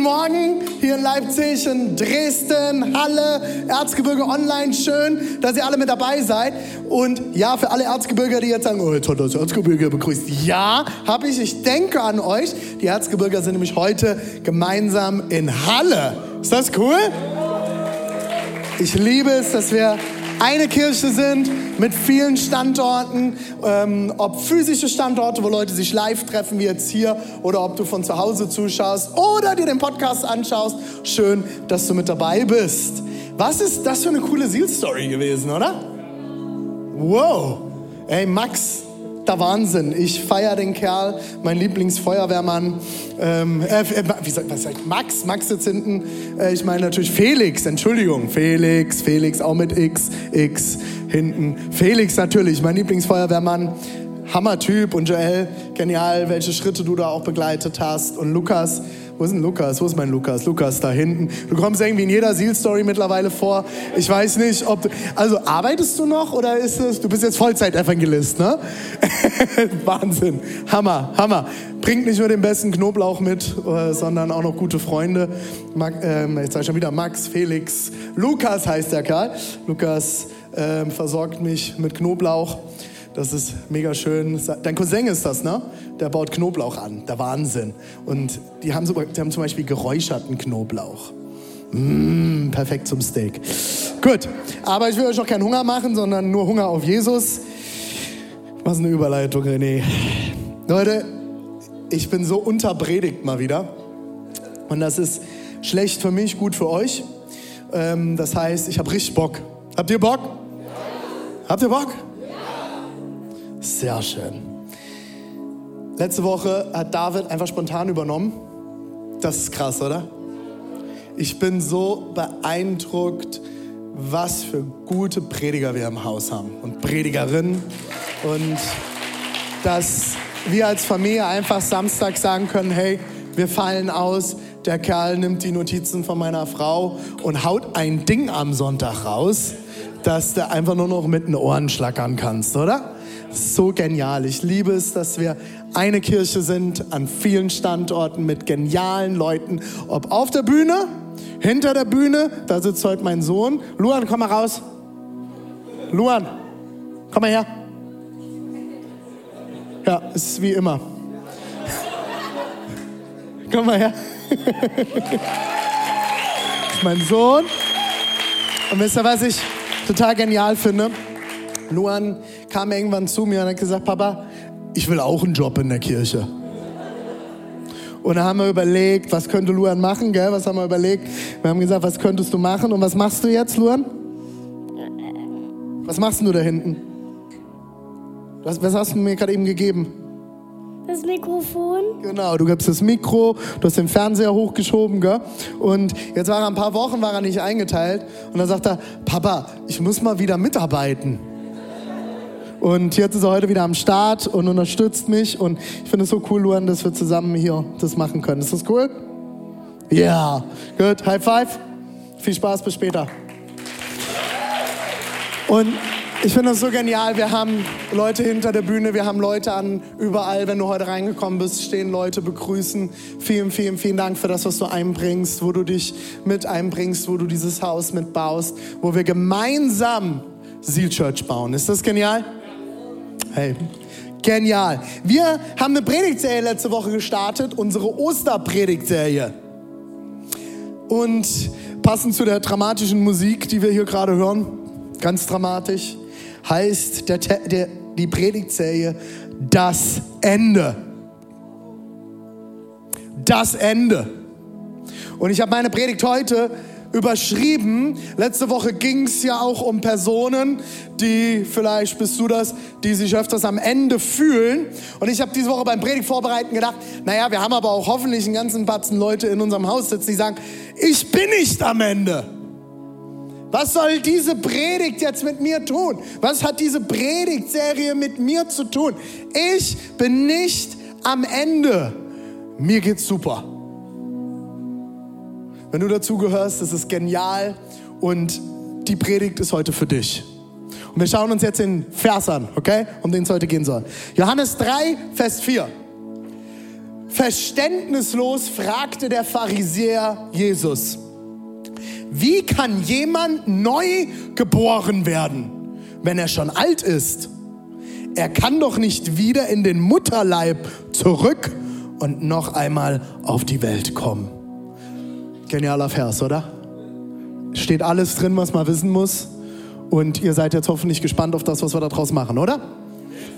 guten Morgen hier in Leipzig, in Dresden, Halle, Erzgebirge Online. Schön, dass ihr alle mit dabei seid. Und ja, für alle Erzgebirger, die jetzt sagen, oh, jetzt hat das Erzgebirge begrüßt. Ja, habe ich. Ich denke an euch. Die Erzgebirger sind nämlich heute gemeinsam in Halle. Ist das cool? Ich liebe es, dass wir eine Kirche sind mit vielen Standorten, ähm, ob physische Standorte, wo Leute sich live treffen, wie jetzt hier, oder ob du von zu Hause zuschaust oder dir den Podcast anschaust. Schön, dass du mit dabei bist. Was ist das für eine coole Seal-Story gewesen, oder? Wow. Ey, Max, der Wahnsinn. Ich feiere den Kerl, mein Lieblingsfeuerwehrmann. Ähm, äh, äh, wie sagt, was sagt Max? Max sitzt hinten. Äh, ich meine natürlich Felix, Entschuldigung. Felix, Felix, auch mit X, X hinten. Felix natürlich, mein Lieblingsfeuerwehrmann. Hammertyp und Joel, genial, welche Schritte du da auch begleitet hast. Und Lukas, wo ist denn Lukas? Wo ist mein Lukas? Lukas da hinten. Du kommst irgendwie in jeder Seal-Story mittlerweile vor. Ich weiß nicht, ob du, also arbeitest du noch oder ist es, du bist jetzt Vollzeit-Evangelist, ne? Wahnsinn. Hammer, Hammer. Bringt nicht nur den besten Knoblauch mit, äh, sondern auch noch gute Freunde. Mag, ähm, jetzt sag ich schon wieder Max, Felix, Lukas heißt der Kerl. Lukas ähm, versorgt mich mit Knoblauch. Das ist mega schön. Dein Cousin ist das, ne? Der baut Knoblauch an. Der Wahnsinn. Und die haben, so, die haben zum Beispiel geräucherten Knoblauch. Mmh, perfekt zum Steak. Gut, aber ich will euch auch keinen Hunger machen, sondern nur Hunger auf Jesus. Was eine Überleitung, René. Leute, ich bin so unterpredigt mal wieder. Und das ist schlecht für mich, gut für euch. Ähm, das heißt, ich habe richtig Bock. Habt ihr Bock? Ja. Habt ihr Bock? Sehr schön. Letzte Woche hat David einfach spontan übernommen. Das ist krass, oder? Ich bin so beeindruckt, was für gute Prediger wir im Haus haben und Predigerinnen. Und dass wir als Familie einfach Samstag sagen können, hey, wir fallen aus, der Kerl nimmt die Notizen von meiner Frau und haut ein Ding am Sonntag raus, dass du einfach nur noch mit den Ohren schlackern kannst, oder? So genial. Ich liebe es, dass wir eine Kirche sind an vielen Standorten mit genialen Leuten. Ob auf der Bühne, hinter der Bühne, da sitzt heute mein Sohn. Luan, komm mal raus. Luan, komm mal her. Ja, ist wie immer. komm mal her. das ist mein Sohn. Und wisst ihr, was ich total genial finde? Luan kam irgendwann zu mir und hat gesagt, Papa, ich will auch einen Job in der Kirche. Und da haben wir überlegt, was könnte Luan machen, gell? Was haben wir überlegt? Wir haben gesagt, was könntest du machen? Und was machst du jetzt, Luan? Was machst du da hinten? Was, was hast du mir gerade eben gegeben? Das Mikrofon. Genau, du gibst das Mikro, du hast den Fernseher hochgeschoben, gell? Und jetzt war er ein paar Wochen, war er nicht eingeteilt. Und dann sagt er, Papa, ich muss mal wieder mitarbeiten. Und jetzt ist er heute wieder am Start und unterstützt mich. Und ich finde es so cool, Luan, dass wir zusammen hier das machen können. Ist das cool? Ja. Yeah. Gut. High five. Viel Spaß. Bis später. Und ich finde das so genial. Wir haben Leute hinter der Bühne, wir haben Leute an überall. Wenn du heute reingekommen bist, stehen Leute, begrüßen. Vielen, vielen, vielen Dank für das, was du einbringst, wo du dich mit einbringst, wo du dieses Haus mitbaust, wo wir gemeinsam Seal Church bauen. Ist das genial? Hey, genial. Wir haben eine Predigtserie letzte Woche gestartet, unsere Osterpredigtserie. Und passend zu der dramatischen Musik, die wir hier gerade hören, ganz dramatisch, heißt der, der, die Predigtserie Das Ende. Das Ende. Und ich habe meine Predigt heute überschrieben. Letzte Woche ging es ja auch um Personen, die, vielleicht bist du das, die sich öfters am Ende fühlen. Und ich habe diese Woche beim Predigt vorbereiten gedacht, naja, wir haben aber auch hoffentlich einen ganzen Batzen Leute in unserem Haus sitzen, die sagen, ich bin nicht am Ende. Was soll diese Predigt jetzt mit mir tun? Was hat diese Predigtserie mit mir zu tun? Ich bin nicht am Ende. Mir geht's super. Wenn du dazugehörst, das ist genial und die Predigt ist heute für dich. Und wir schauen uns jetzt den Vers an, okay? Um den es heute gehen soll. Johannes 3, Vers 4. Verständnislos fragte der Pharisäer Jesus wie kann jemand neu geboren werden, wenn er schon alt ist? Er kann doch nicht wieder in den Mutterleib zurück und noch einmal auf die Welt kommen. Genialer Vers, oder? Steht alles drin, was man wissen muss. Und ihr seid jetzt hoffentlich gespannt auf das, was wir daraus machen, oder?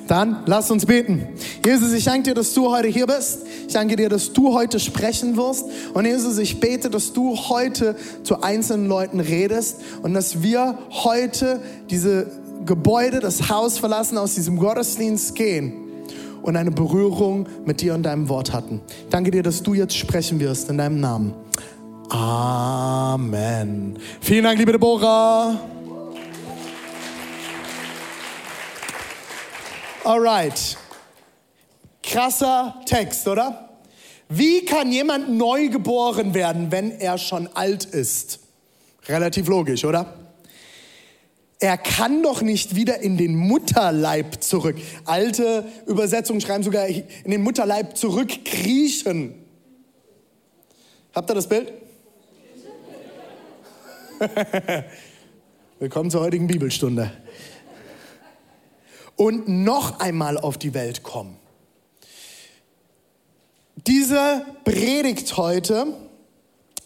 Dann lass uns beten. Jesus, ich danke dir, dass du heute hier bist. Ich danke dir, dass du heute sprechen wirst. Und Jesus, ich bete, dass du heute zu einzelnen Leuten redest und dass wir heute diese Gebäude, das Haus verlassen, aus diesem Gottesdienst gehen und eine Berührung mit dir und deinem Wort hatten. Ich danke dir, dass du jetzt sprechen wirst in deinem Namen. Amen. Vielen Dank, liebe Deborah. Alright. Krasser Text, oder? Wie kann jemand neu geboren werden, wenn er schon alt ist? Relativ logisch, oder? Er kann doch nicht wieder in den Mutterleib zurück. Alte Übersetzungen schreiben sogar in den Mutterleib zurückkriechen. Habt ihr das Bild? Willkommen zur heutigen Bibelstunde und noch einmal auf die Welt kommen. Diese Predigt heute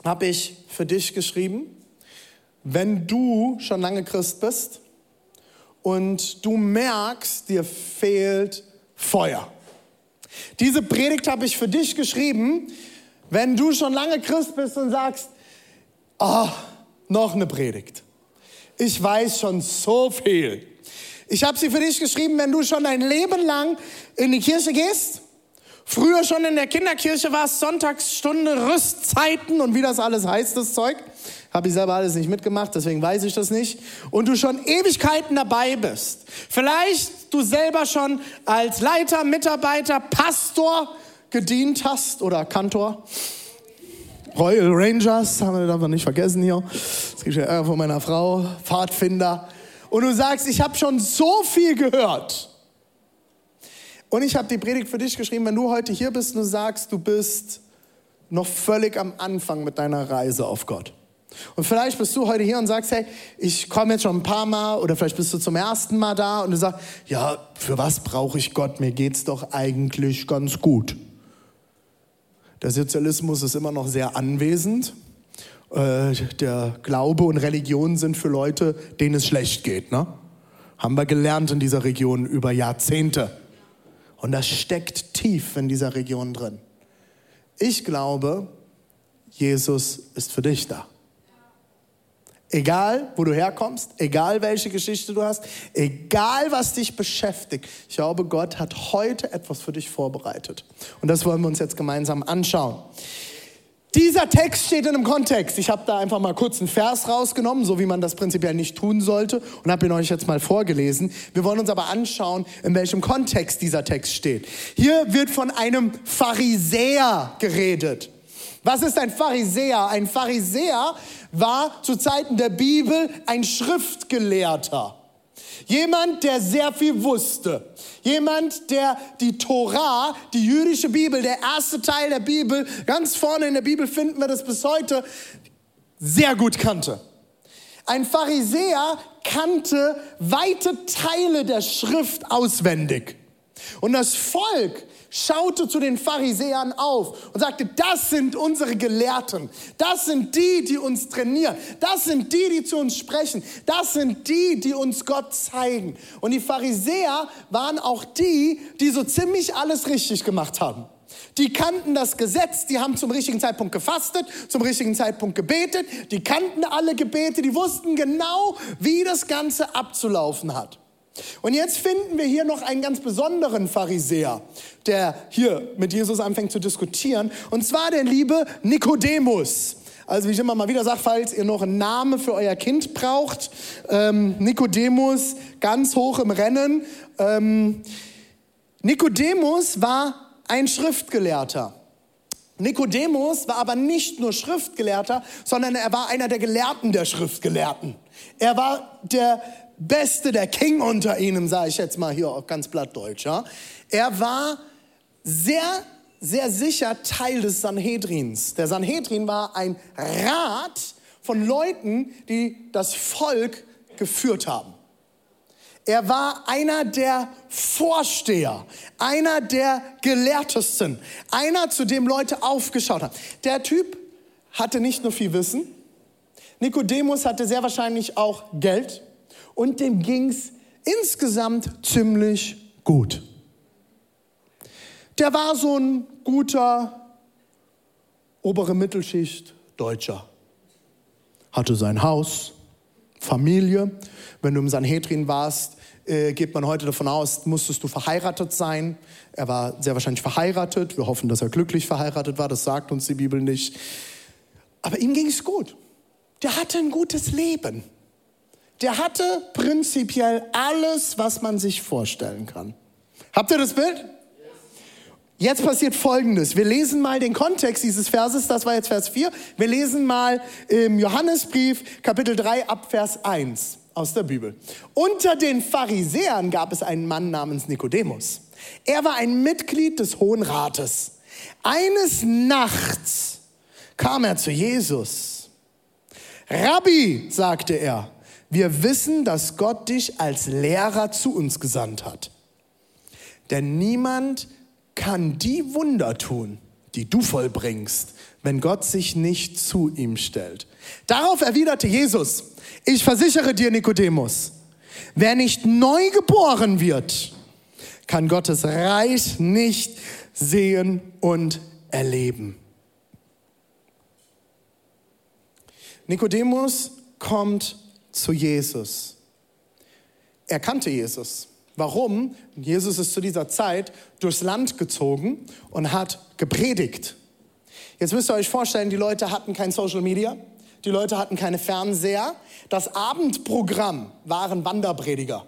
habe ich für dich geschrieben, wenn du schon lange Christ bist und du merkst, dir fehlt Feuer. Diese Predigt habe ich für dich geschrieben, wenn du schon lange Christ bist und sagst, oh, noch eine Predigt. Ich weiß schon so viel. Ich habe sie für dich geschrieben, wenn du schon dein Leben lang in die Kirche gehst, früher schon in der Kinderkirche warst, Sonntagsstunde, Rüstzeiten und wie das alles heißt, das Zeug. Habe ich selber alles nicht mitgemacht, deswegen weiß ich das nicht. Und du schon Ewigkeiten dabei bist. Vielleicht du selber schon als Leiter, Mitarbeiter, Pastor gedient hast oder Kantor. Royal Rangers, haben wir darf nicht vergessen hier. Das gibt ja von meiner Frau. Pfadfinder und du sagst, ich habe schon so viel gehört. Und ich habe die Predigt für dich geschrieben, wenn du heute hier bist und du sagst, du bist noch völlig am Anfang mit deiner Reise auf Gott. Und vielleicht bist du heute hier und sagst, hey, ich komme jetzt schon ein paar Mal oder vielleicht bist du zum ersten Mal da und du sagst, ja, für was brauche ich Gott? Mir geht's doch eigentlich ganz gut. Der Sozialismus ist immer noch sehr anwesend. Äh, der Glaube und Religion sind für Leute, denen es schlecht geht. Ne? Haben wir gelernt in dieser Region über Jahrzehnte. Und das steckt tief in dieser Region drin. Ich glaube, Jesus ist für dich da. Egal, wo du herkommst, egal welche Geschichte du hast, egal was dich beschäftigt, ich glaube, Gott hat heute etwas für dich vorbereitet. Und das wollen wir uns jetzt gemeinsam anschauen. Dieser Text steht in einem Kontext. Ich habe da einfach mal kurz einen Vers rausgenommen, so wie man das prinzipiell nicht tun sollte, und habe ihn euch jetzt mal vorgelesen. Wir wollen uns aber anschauen, in welchem Kontext dieser Text steht. Hier wird von einem Pharisäer geredet. Was ist ein Pharisäer? Ein Pharisäer war zu Zeiten der Bibel ein Schriftgelehrter. Jemand, der sehr viel wusste. Jemand, der die Torah, die jüdische Bibel, der erste Teil der Bibel, ganz vorne in der Bibel finden wir das bis heute, sehr gut kannte. Ein Pharisäer kannte weite Teile der Schrift auswendig. Und das Volk schaute zu den Pharisäern auf und sagte, das sind unsere Gelehrten, das sind die, die uns trainieren, das sind die, die zu uns sprechen, das sind die, die uns Gott zeigen. Und die Pharisäer waren auch die, die so ziemlich alles richtig gemacht haben. Die kannten das Gesetz, die haben zum richtigen Zeitpunkt gefastet, zum richtigen Zeitpunkt gebetet, die kannten alle Gebete, die wussten genau, wie das Ganze abzulaufen hat. Und jetzt finden wir hier noch einen ganz besonderen Pharisäer, der hier mit Jesus anfängt zu diskutieren, und zwar der liebe Nikodemus. Also wie ich immer mal wieder sage, falls ihr noch einen Namen für euer Kind braucht, ähm, Nikodemus ganz hoch im Rennen. Ähm, Nikodemus war ein Schriftgelehrter. Nikodemus war aber nicht nur Schriftgelehrter, sondern er war einer der Gelehrten der Schriftgelehrten. Er war der Beste, der King unter ihnen, sage ich jetzt mal hier auf ganz plattdeutsch. Ja? Er war sehr, sehr sicher Teil des Sanhedrins. Der Sanhedrin war ein Rat von Leuten, die das Volk geführt haben. Er war einer der Vorsteher, einer der Gelehrtesten, einer, zu dem Leute aufgeschaut haben. Der Typ hatte nicht nur viel Wissen, Nikodemus hatte sehr wahrscheinlich auch Geld und dem ging's insgesamt ziemlich gut. Der war so ein guter obere Mittelschicht Deutscher. Hatte sein Haus, Familie. Wenn du im Sanhedrin warst, äh, geht man heute davon aus, musstest du verheiratet sein. Er war sehr wahrscheinlich verheiratet. Wir hoffen, dass er glücklich verheiratet war. Das sagt uns die Bibel nicht. Aber ihm ging es gut. Der hatte ein gutes Leben. Der hatte prinzipiell alles, was man sich vorstellen kann. Habt ihr das Bild? Jetzt passiert Folgendes. Wir lesen mal den Kontext dieses Verses, das war jetzt Vers 4. Wir lesen mal im Johannesbrief Kapitel 3 ab Vers 1 aus der Bibel. Unter den Pharisäern gab es einen Mann namens Nikodemus. Er war ein Mitglied des Hohen Rates. Eines Nachts kam er zu Jesus. Rabbi, sagte er, wir wissen, dass Gott dich als Lehrer zu uns gesandt hat. Denn niemand kann die Wunder tun, die du vollbringst, wenn Gott sich nicht zu ihm stellt. Darauf erwiderte Jesus, ich versichere dir, Nikodemus, wer nicht neu geboren wird, kann Gottes Reich nicht sehen und erleben. Nikodemus kommt zu Jesus. Er kannte Jesus. Warum? Jesus ist zu dieser Zeit durchs Land gezogen und hat gepredigt. Jetzt müsst ihr euch vorstellen, die Leute hatten kein Social Media, die Leute hatten keine Fernseher. Das Abendprogramm waren Wanderprediger.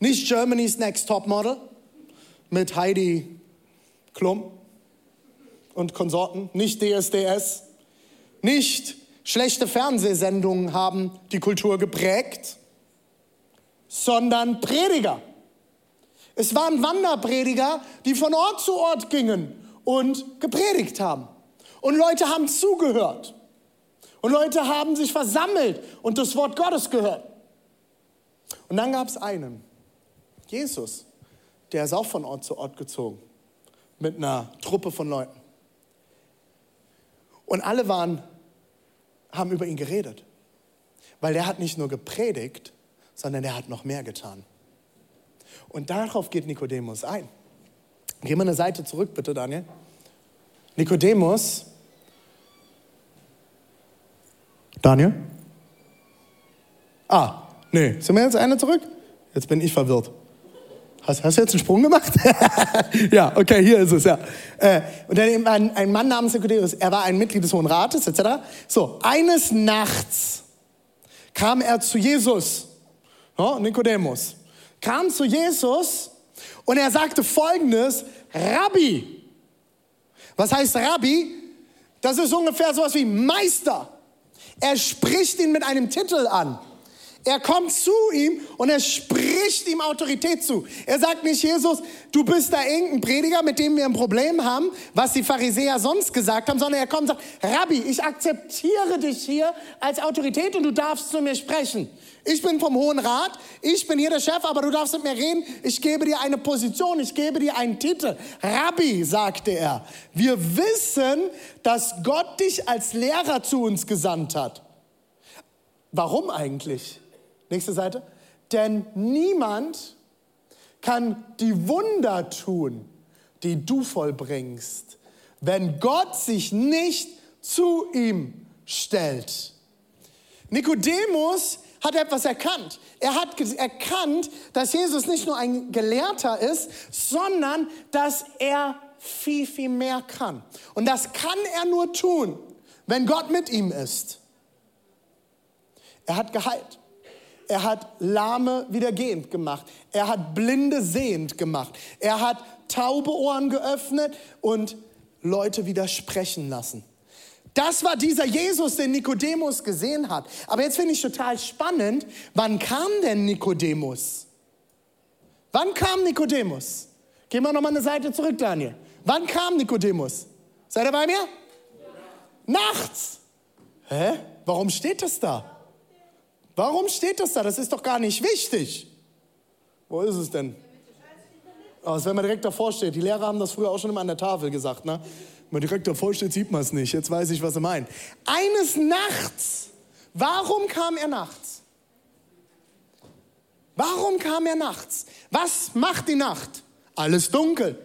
Nicht Germany's Next Top Model mit Heidi Klum und Konsorten, nicht DSDS, nicht schlechte Fernsehsendungen haben die Kultur geprägt, sondern Prediger. Es waren Wanderprediger, die von Ort zu Ort gingen und gepredigt haben. Und Leute haben zugehört. Und Leute haben sich versammelt und das Wort Gottes gehört. Und dann gab es einen, Jesus, der ist auch von Ort zu Ort gezogen, mit einer Truppe von Leuten. Und alle waren, haben über ihn geredet, weil der hat nicht nur gepredigt, sondern der hat noch mehr getan. Und darauf geht Nikodemus ein. Geh mal eine Seite zurück, bitte, Daniel. Nikodemus. Daniel? Ah, nee. Sind wir jetzt eine zurück? Jetzt bin ich verwirrt. Hast, hast du jetzt einen Sprung gemacht? ja, okay, hier ist es, ja. Äh, und dann ein, ein Mann namens Nikodemus, er war ein Mitglied des Hohen Rates, etc. So, eines Nachts kam er zu Jesus, oh, Nikodemus, kam zu Jesus und er sagte folgendes, Rabbi, was heißt Rabbi? Das ist ungefähr sowas wie Meister. Er spricht ihn mit einem Titel an. Er kommt zu ihm und er spricht ihm Autorität zu. Er sagt nicht, Jesus, du bist da irgendein Prediger, mit dem wir ein Problem haben, was die Pharisäer sonst gesagt haben, sondern er kommt und sagt, Rabbi, ich akzeptiere dich hier als Autorität und du darfst zu mir sprechen. Ich bin vom Hohen Rat, ich bin hier der Chef, aber du darfst mit mir reden. Ich gebe dir eine Position, ich gebe dir einen Titel. Rabbi, sagte er, wir wissen, dass Gott dich als Lehrer zu uns gesandt hat. Warum eigentlich? Nächste Seite. Denn niemand kann die Wunder tun, die du vollbringst, wenn Gott sich nicht zu ihm stellt. Nikodemus hat etwas erkannt. Er hat erkannt, dass Jesus nicht nur ein Gelehrter ist, sondern dass er viel, viel mehr kann. Und das kann er nur tun, wenn Gott mit ihm ist. Er hat geheilt. Er hat Lahme wieder gehend gemacht. Er hat Blinde sehend gemacht. Er hat taube Ohren geöffnet und Leute wieder sprechen lassen. Das war dieser Jesus, den Nikodemus gesehen hat. Aber jetzt finde ich total spannend, wann kam denn Nikodemus? Wann kam Nikodemus? Gehen wir nochmal eine Seite zurück, Daniel. Wann kam Nikodemus? Seid ihr bei mir? Ja. Nachts. Hä? Warum steht das da? Warum steht das da? Das ist doch gar nicht wichtig. Wo ist es denn? Oh, wenn man direkt davor steht. Die Lehrer haben das früher auch schon immer an der Tafel gesagt. Ne? Wenn man direkt davor steht, sieht man es nicht. Jetzt weiß ich, was sie meinen. Eines Nachts. Warum kam er nachts? Warum kam er nachts? Was macht die Nacht? Alles dunkel.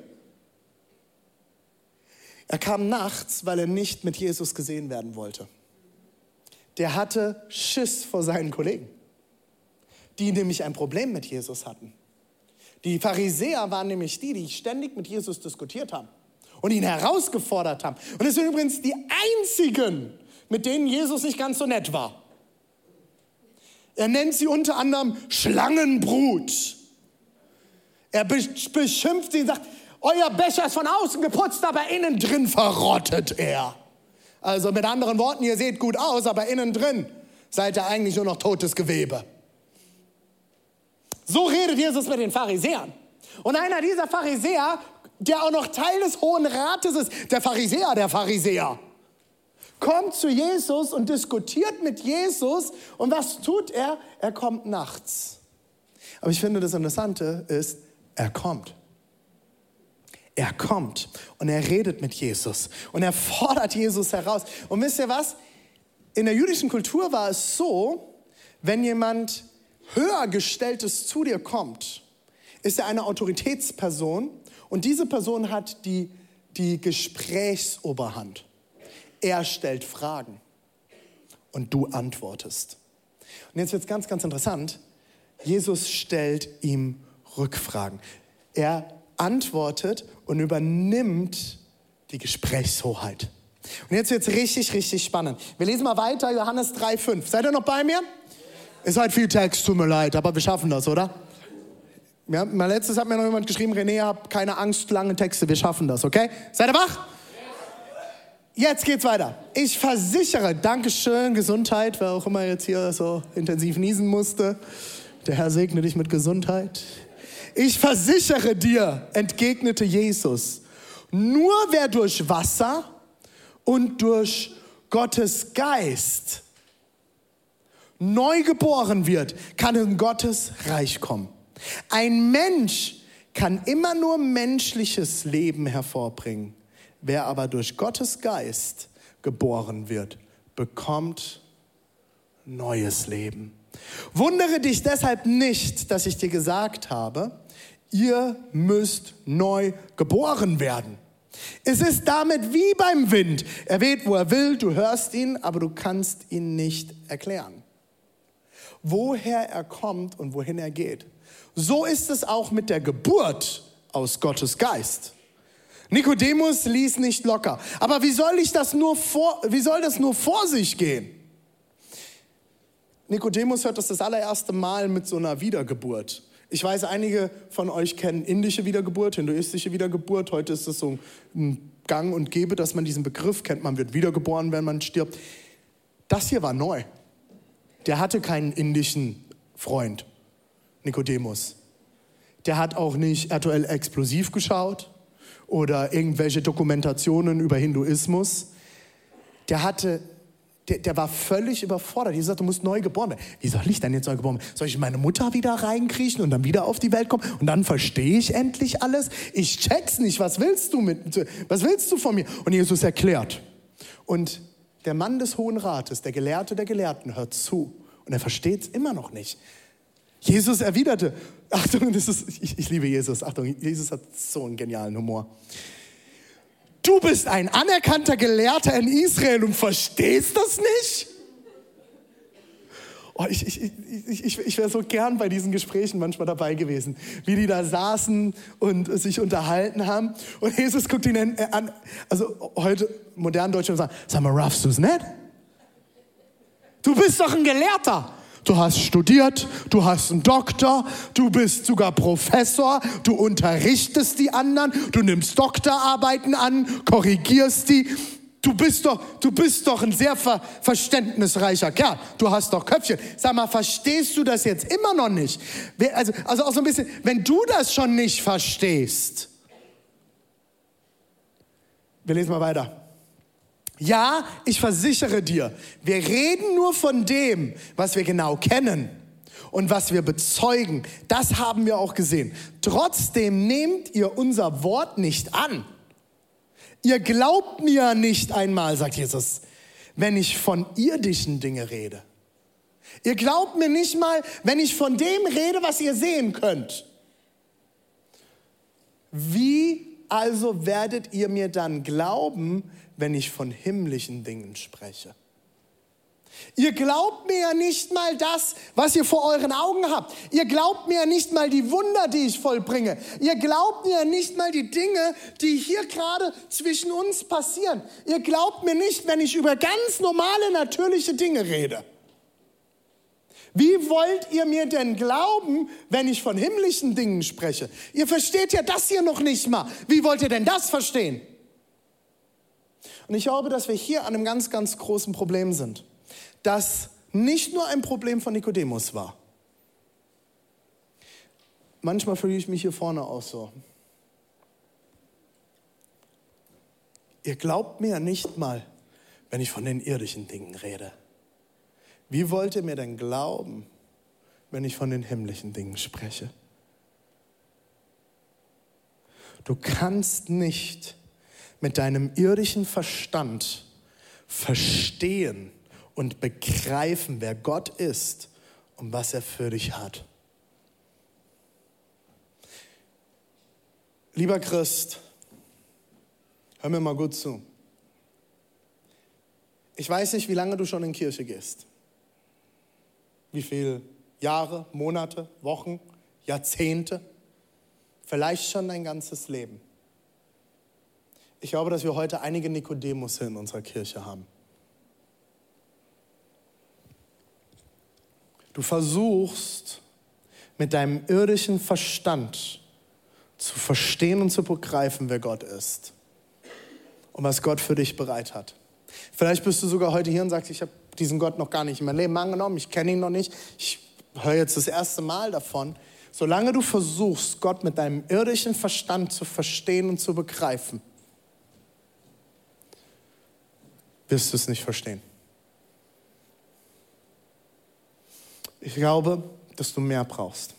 Er kam nachts, weil er nicht mit Jesus gesehen werden wollte. Der hatte Schiss vor seinen Kollegen, die nämlich ein Problem mit Jesus hatten. Die Pharisäer waren nämlich die, die ständig mit Jesus diskutiert haben und ihn herausgefordert haben. Und es sind übrigens die einzigen, mit denen Jesus nicht ganz so nett war. Er nennt sie unter anderem Schlangenbrut. Er beschimpft sie und sagt, euer Becher ist von außen geputzt, aber innen drin verrottet er. Also mit anderen Worten, ihr seht gut aus, aber innen drin seid ihr eigentlich nur noch totes Gewebe. So redet Jesus mit den Pharisäern. Und einer dieser Pharisäer, der auch noch Teil des Hohen Rates ist, der Pharisäer, der Pharisäer, kommt zu Jesus und diskutiert mit Jesus. Und was tut er? Er kommt nachts. Aber ich finde, das Interessante ist, er kommt. Er kommt und er redet mit Jesus und er fordert Jesus heraus. Und wisst ihr was? In der jüdischen Kultur war es so, wenn jemand höhergestelltes zu dir kommt, ist er eine Autoritätsperson und diese Person hat die, die Gesprächsoberhand. Er stellt Fragen und du antwortest. Und jetzt wird es ganz, ganz interessant. Jesus stellt ihm Rückfragen. Er antwortet und übernimmt die Gesprächshoheit. Und jetzt wird es richtig, richtig spannend. Wir lesen mal weiter, Johannes 3,5. Seid ihr noch bei mir? Ist halt viel Text, tut mir leid, aber wir schaffen das, oder? Ja, mal letztes hat mir noch jemand geschrieben, René, hab keine Angst, lange Texte, wir schaffen das, okay? Seid ihr wach? Jetzt geht's weiter. Ich versichere, Dankeschön, Gesundheit, wer auch immer jetzt hier so intensiv niesen musste. Der Herr segne dich mit Gesundheit. Ich versichere dir, entgegnete Jesus, nur wer durch Wasser und durch Gottes Geist neu geboren wird, kann in Gottes Reich kommen. Ein Mensch kann immer nur menschliches Leben hervorbringen. Wer aber durch Gottes Geist geboren wird, bekommt neues Leben. Wundere dich deshalb nicht, dass ich dir gesagt habe, ihr müsst neu geboren werden. Es ist damit wie beim Wind. Er weht, wo er will, du hörst ihn, aber du kannst ihn nicht erklären. Woher er kommt und wohin er geht. So ist es auch mit der Geburt aus Gottes Geist. Nikodemus ließ nicht locker. Aber wie soll ich das nur vor, wie soll das nur vor sich gehen? Nikodemus hört das das allererste Mal mit so einer Wiedergeburt. Ich weiß, einige von euch kennen indische Wiedergeburt, hinduistische Wiedergeburt. Heute ist es so ein Gang und Gäbe, dass man diesen Begriff kennt. Man wird wiedergeboren, wenn man stirbt. Das hier war neu. Der hatte keinen indischen Freund, Nikodemus. Der hat auch nicht RTL Explosiv geschaut oder irgendwelche Dokumentationen über Hinduismus. Der hatte der, der war völlig überfordert. Jesus sagt, du musst neu geboren werden. Wie soll ich denn jetzt neu geboren werden? Soll ich meine Mutter wieder reinkriechen und dann wieder auf die Welt kommen? Und dann verstehe ich endlich alles? Ich check's nicht. Was willst du mit, was willst du von mir? Und Jesus erklärt. Und der Mann des Hohen Rates, der Gelehrte der Gelehrten, hört zu. Und er versteht es immer noch nicht. Jesus erwiderte, Achtung, das ist, ich, ich liebe Jesus, Achtung, Jesus hat so einen genialen Humor. Du bist ein anerkannter Gelehrter in Israel und verstehst das nicht? Oh, ich ich, ich, ich, wäre so gern bei diesen Gesprächen manchmal dabei gewesen, wie die da saßen und sich unterhalten haben. Und Jesus guckt ihn an, also heute modern Deutschland sagen, sag mal, raffst du es nicht? Du bist doch ein Gelehrter. Du hast studiert, du hast einen Doktor, du bist sogar Professor, du unterrichtest die anderen, du nimmst Doktorarbeiten an, korrigierst die. Du bist doch, du bist doch ein sehr ver verständnisreicher Kerl. Du hast doch Köpfchen. Sag mal, verstehst du das jetzt immer noch nicht? Also, also auch so ein bisschen, wenn du das schon nicht verstehst. Wir lesen mal weiter. Ja, ich versichere dir, wir reden nur von dem, was wir genau kennen und was wir bezeugen. Das haben wir auch gesehen. Trotzdem nehmt ihr unser Wort nicht an. Ihr glaubt mir nicht einmal, sagt Jesus, wenn ich von irdischen Dingen rede. Ihr glaubt mir nicht mal, wenn ich von dem rede, was ihr sehen könnt. Wie also werdet ihr mir dann glauben, wenn ich von himmlischen Dingen spreche? Ihr glaubt mir ja nicht mal das, was ihr vor euren Augen habt. Ihr glaubt mir ja nicht mal die Wunder, die ich vollbringe. Ihr glaubt mir ja nicht mal die Dinge, die hier gerade zwischen uns passieren. Ihr glaubt mir nicht, wenn ich über ganz normale, natürliche Dinge rede. Wie wollt ihr mir denn glauben, wenn ich von himmlischen Dingen spreche? Ihr versteht ja das hier noch nicht mal. Wie wollt ihr denn das verstehen? Und ich glaube, dass wir hier an einem ganz, ganz großen Problem sind das nicht nur ein Problem von Nikodemus war. Manchmal fühle ich mich hier vorne auch so. Ihr glaubt mir nicht mal, wenn ich von den irdischen Dingen rede. Wie wollt ihr mir denn glauben, wenn ich von den himmlischen Dingen spreche? Du kannst nicht mit deinem irdischen Verstand verstehen, und begreifen, wer Gott ist und was er für dich hat. Lieber Christ, hör mir mal gut zu. Ich weiß nicht, wie lange du schon in Kirche gehst. Wie viele Jahre, Monate, Wochen, Jahrzehnte, vielleicht schon dein ganzes Leben. Ich glaube, dass wir heute einige Nikodemus in unserer Kirche haben. Du versuchst mit deinem irdischen Verstand zu verstehen und zu begreifen, wer Gott ist und was Gott für dich bereit hat. Vielleicht bist du sogar heute hier und sagst, ich habe diesen Gott noch gar nicht in mein Leben angenommen, ich kenne ihn noch nicht, ich höre jetzt das erste Mal davon. Solange du versuchst, Gott mit deinem irdischen Verstand zu verstehen und zu begreifen, wirst du es nicht verstehen. Ich glaube, dass du mehr brauchst.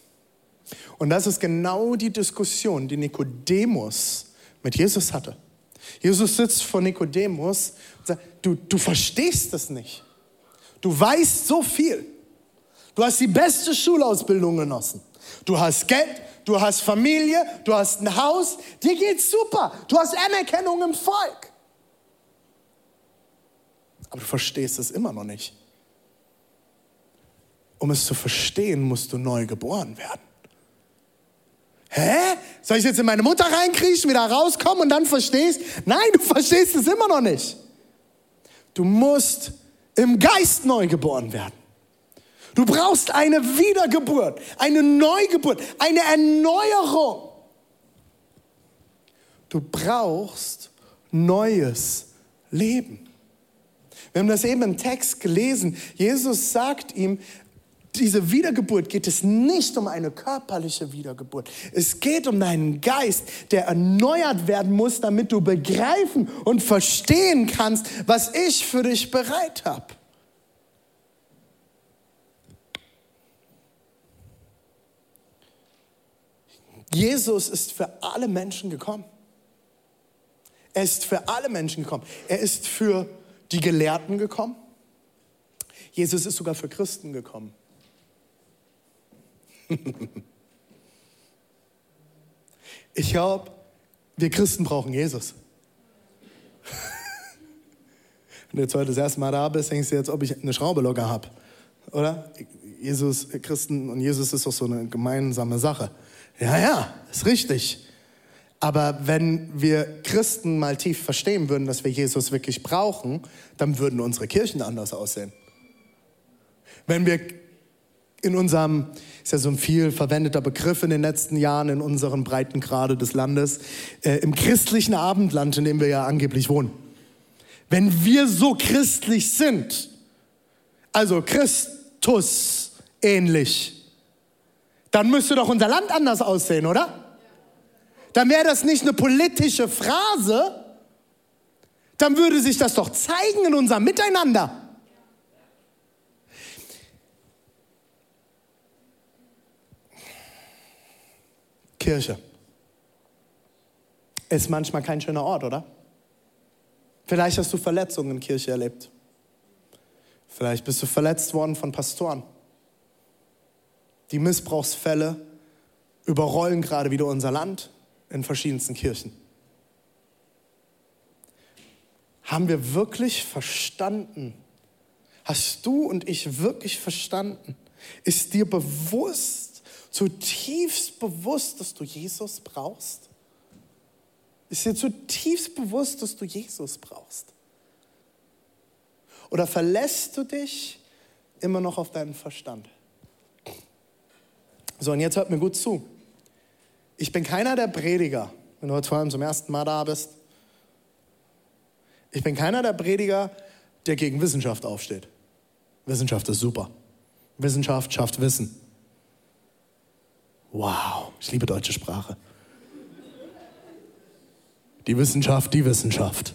Und das ist genau die Diskussion, die Nikodemus mit Jesus hatte. Jesus sitzt vor Nikodemus und sagt, du, du verstehst das nicht. Du weißt so viel. Du hast die beste Schulausbildung genossen. Du hast Geld, du hast Familie, du hast ein Haus. Dir geht's super. Du hast Anerkennung im Volk. Aber du verstehst es immer noch nicht. Um es zu verstehen, musst du neu geboren werden. Hä? Soll ich jetzt in meine Mutter reinkriechen, wieder rauskommen und dann verstehst? Nein, du verstehst es immer noch nicht. Du musst im Geist neu geboren werden. Du brauchst eine Wiedergeburt, eine Neugeburt, eine Erneuerung. Du brauchst neues Leben. Wir haben das eben im Text gelesen. Jesus sagt ihm, diese Wiedergeburt geht es nicht um eine körperliche Wiedergeburt. Es geht um deinen Geist, der erneuert werden muss, damit du begreifen und verstehen kannst, was ich für dich bereit habe. Jesus ist für alle Menschen gekommen. Er ist für alle Menschen gekommen. Er ist für die Gelehrten gekommen. Jesus ist sogar für Christen gekommen. Ich glaube, wir Christen brauchen Jesus. Wenn du jetzt heute das erste Mal da bist, denkst du jetzt, ob ich eine Schraube locker habe. Oder? Jesus, Christen und Jesus ist doch so eine gemeinsame Sache. Ja, ja, ist richtig. Aber wenn wir Christen mal tief verstehen würden, dass wir Jesus wirklich brauchen, dann würden unsere Kirchen anders aussehen. Wenn wir in unserem, ist ja so ein viel verwendeter Begriff in den letzten Jahren in unseren Breitengrade des Landes, äh, im christlichen Abendland, in dem wir ja angeblich wohnen. Wenn wir so christlich sind, also Christus ähnlich, dann müsste doch unser Land anders aussehen, oder? Dann wäre das nicht eine politische Phrase, dann würde sich das doch zeigen in unserem Miteinander. Kirche ist manchmal kein schöner Ort, oder? Vielleicht hast du Verletzungen in Kirche erlebt. Vielleicht bist du verletzt worden von Pastoren. Die Missbrauchsfälle überrollen gerade wieder unser Land in verschiedensten Kirchen. Haben wir wirklich verstanden? Hast du und ich wirklich verstanden? Ist dir bewusst, zutiefst bewusst, dass du Jesus brauchst? Ist dir zutiefst bewusst, dass du Jesus brauchst? Oder verlässt du dich immer noch auf deinen Verstand? So, und jetzt hört mir gut zu. Ich bin keiner der Prediger, wenn du heute vor allem zum ersten Mal da bist. Ich bin keiner der Prediger, der gegen Wissenschaft aufsteht. Wissenschaft ist super. Wissenschaft schafft Wissen. Wow, ich liebe deutsche Sprache. Die Wissenschaft, die Wissenschaft.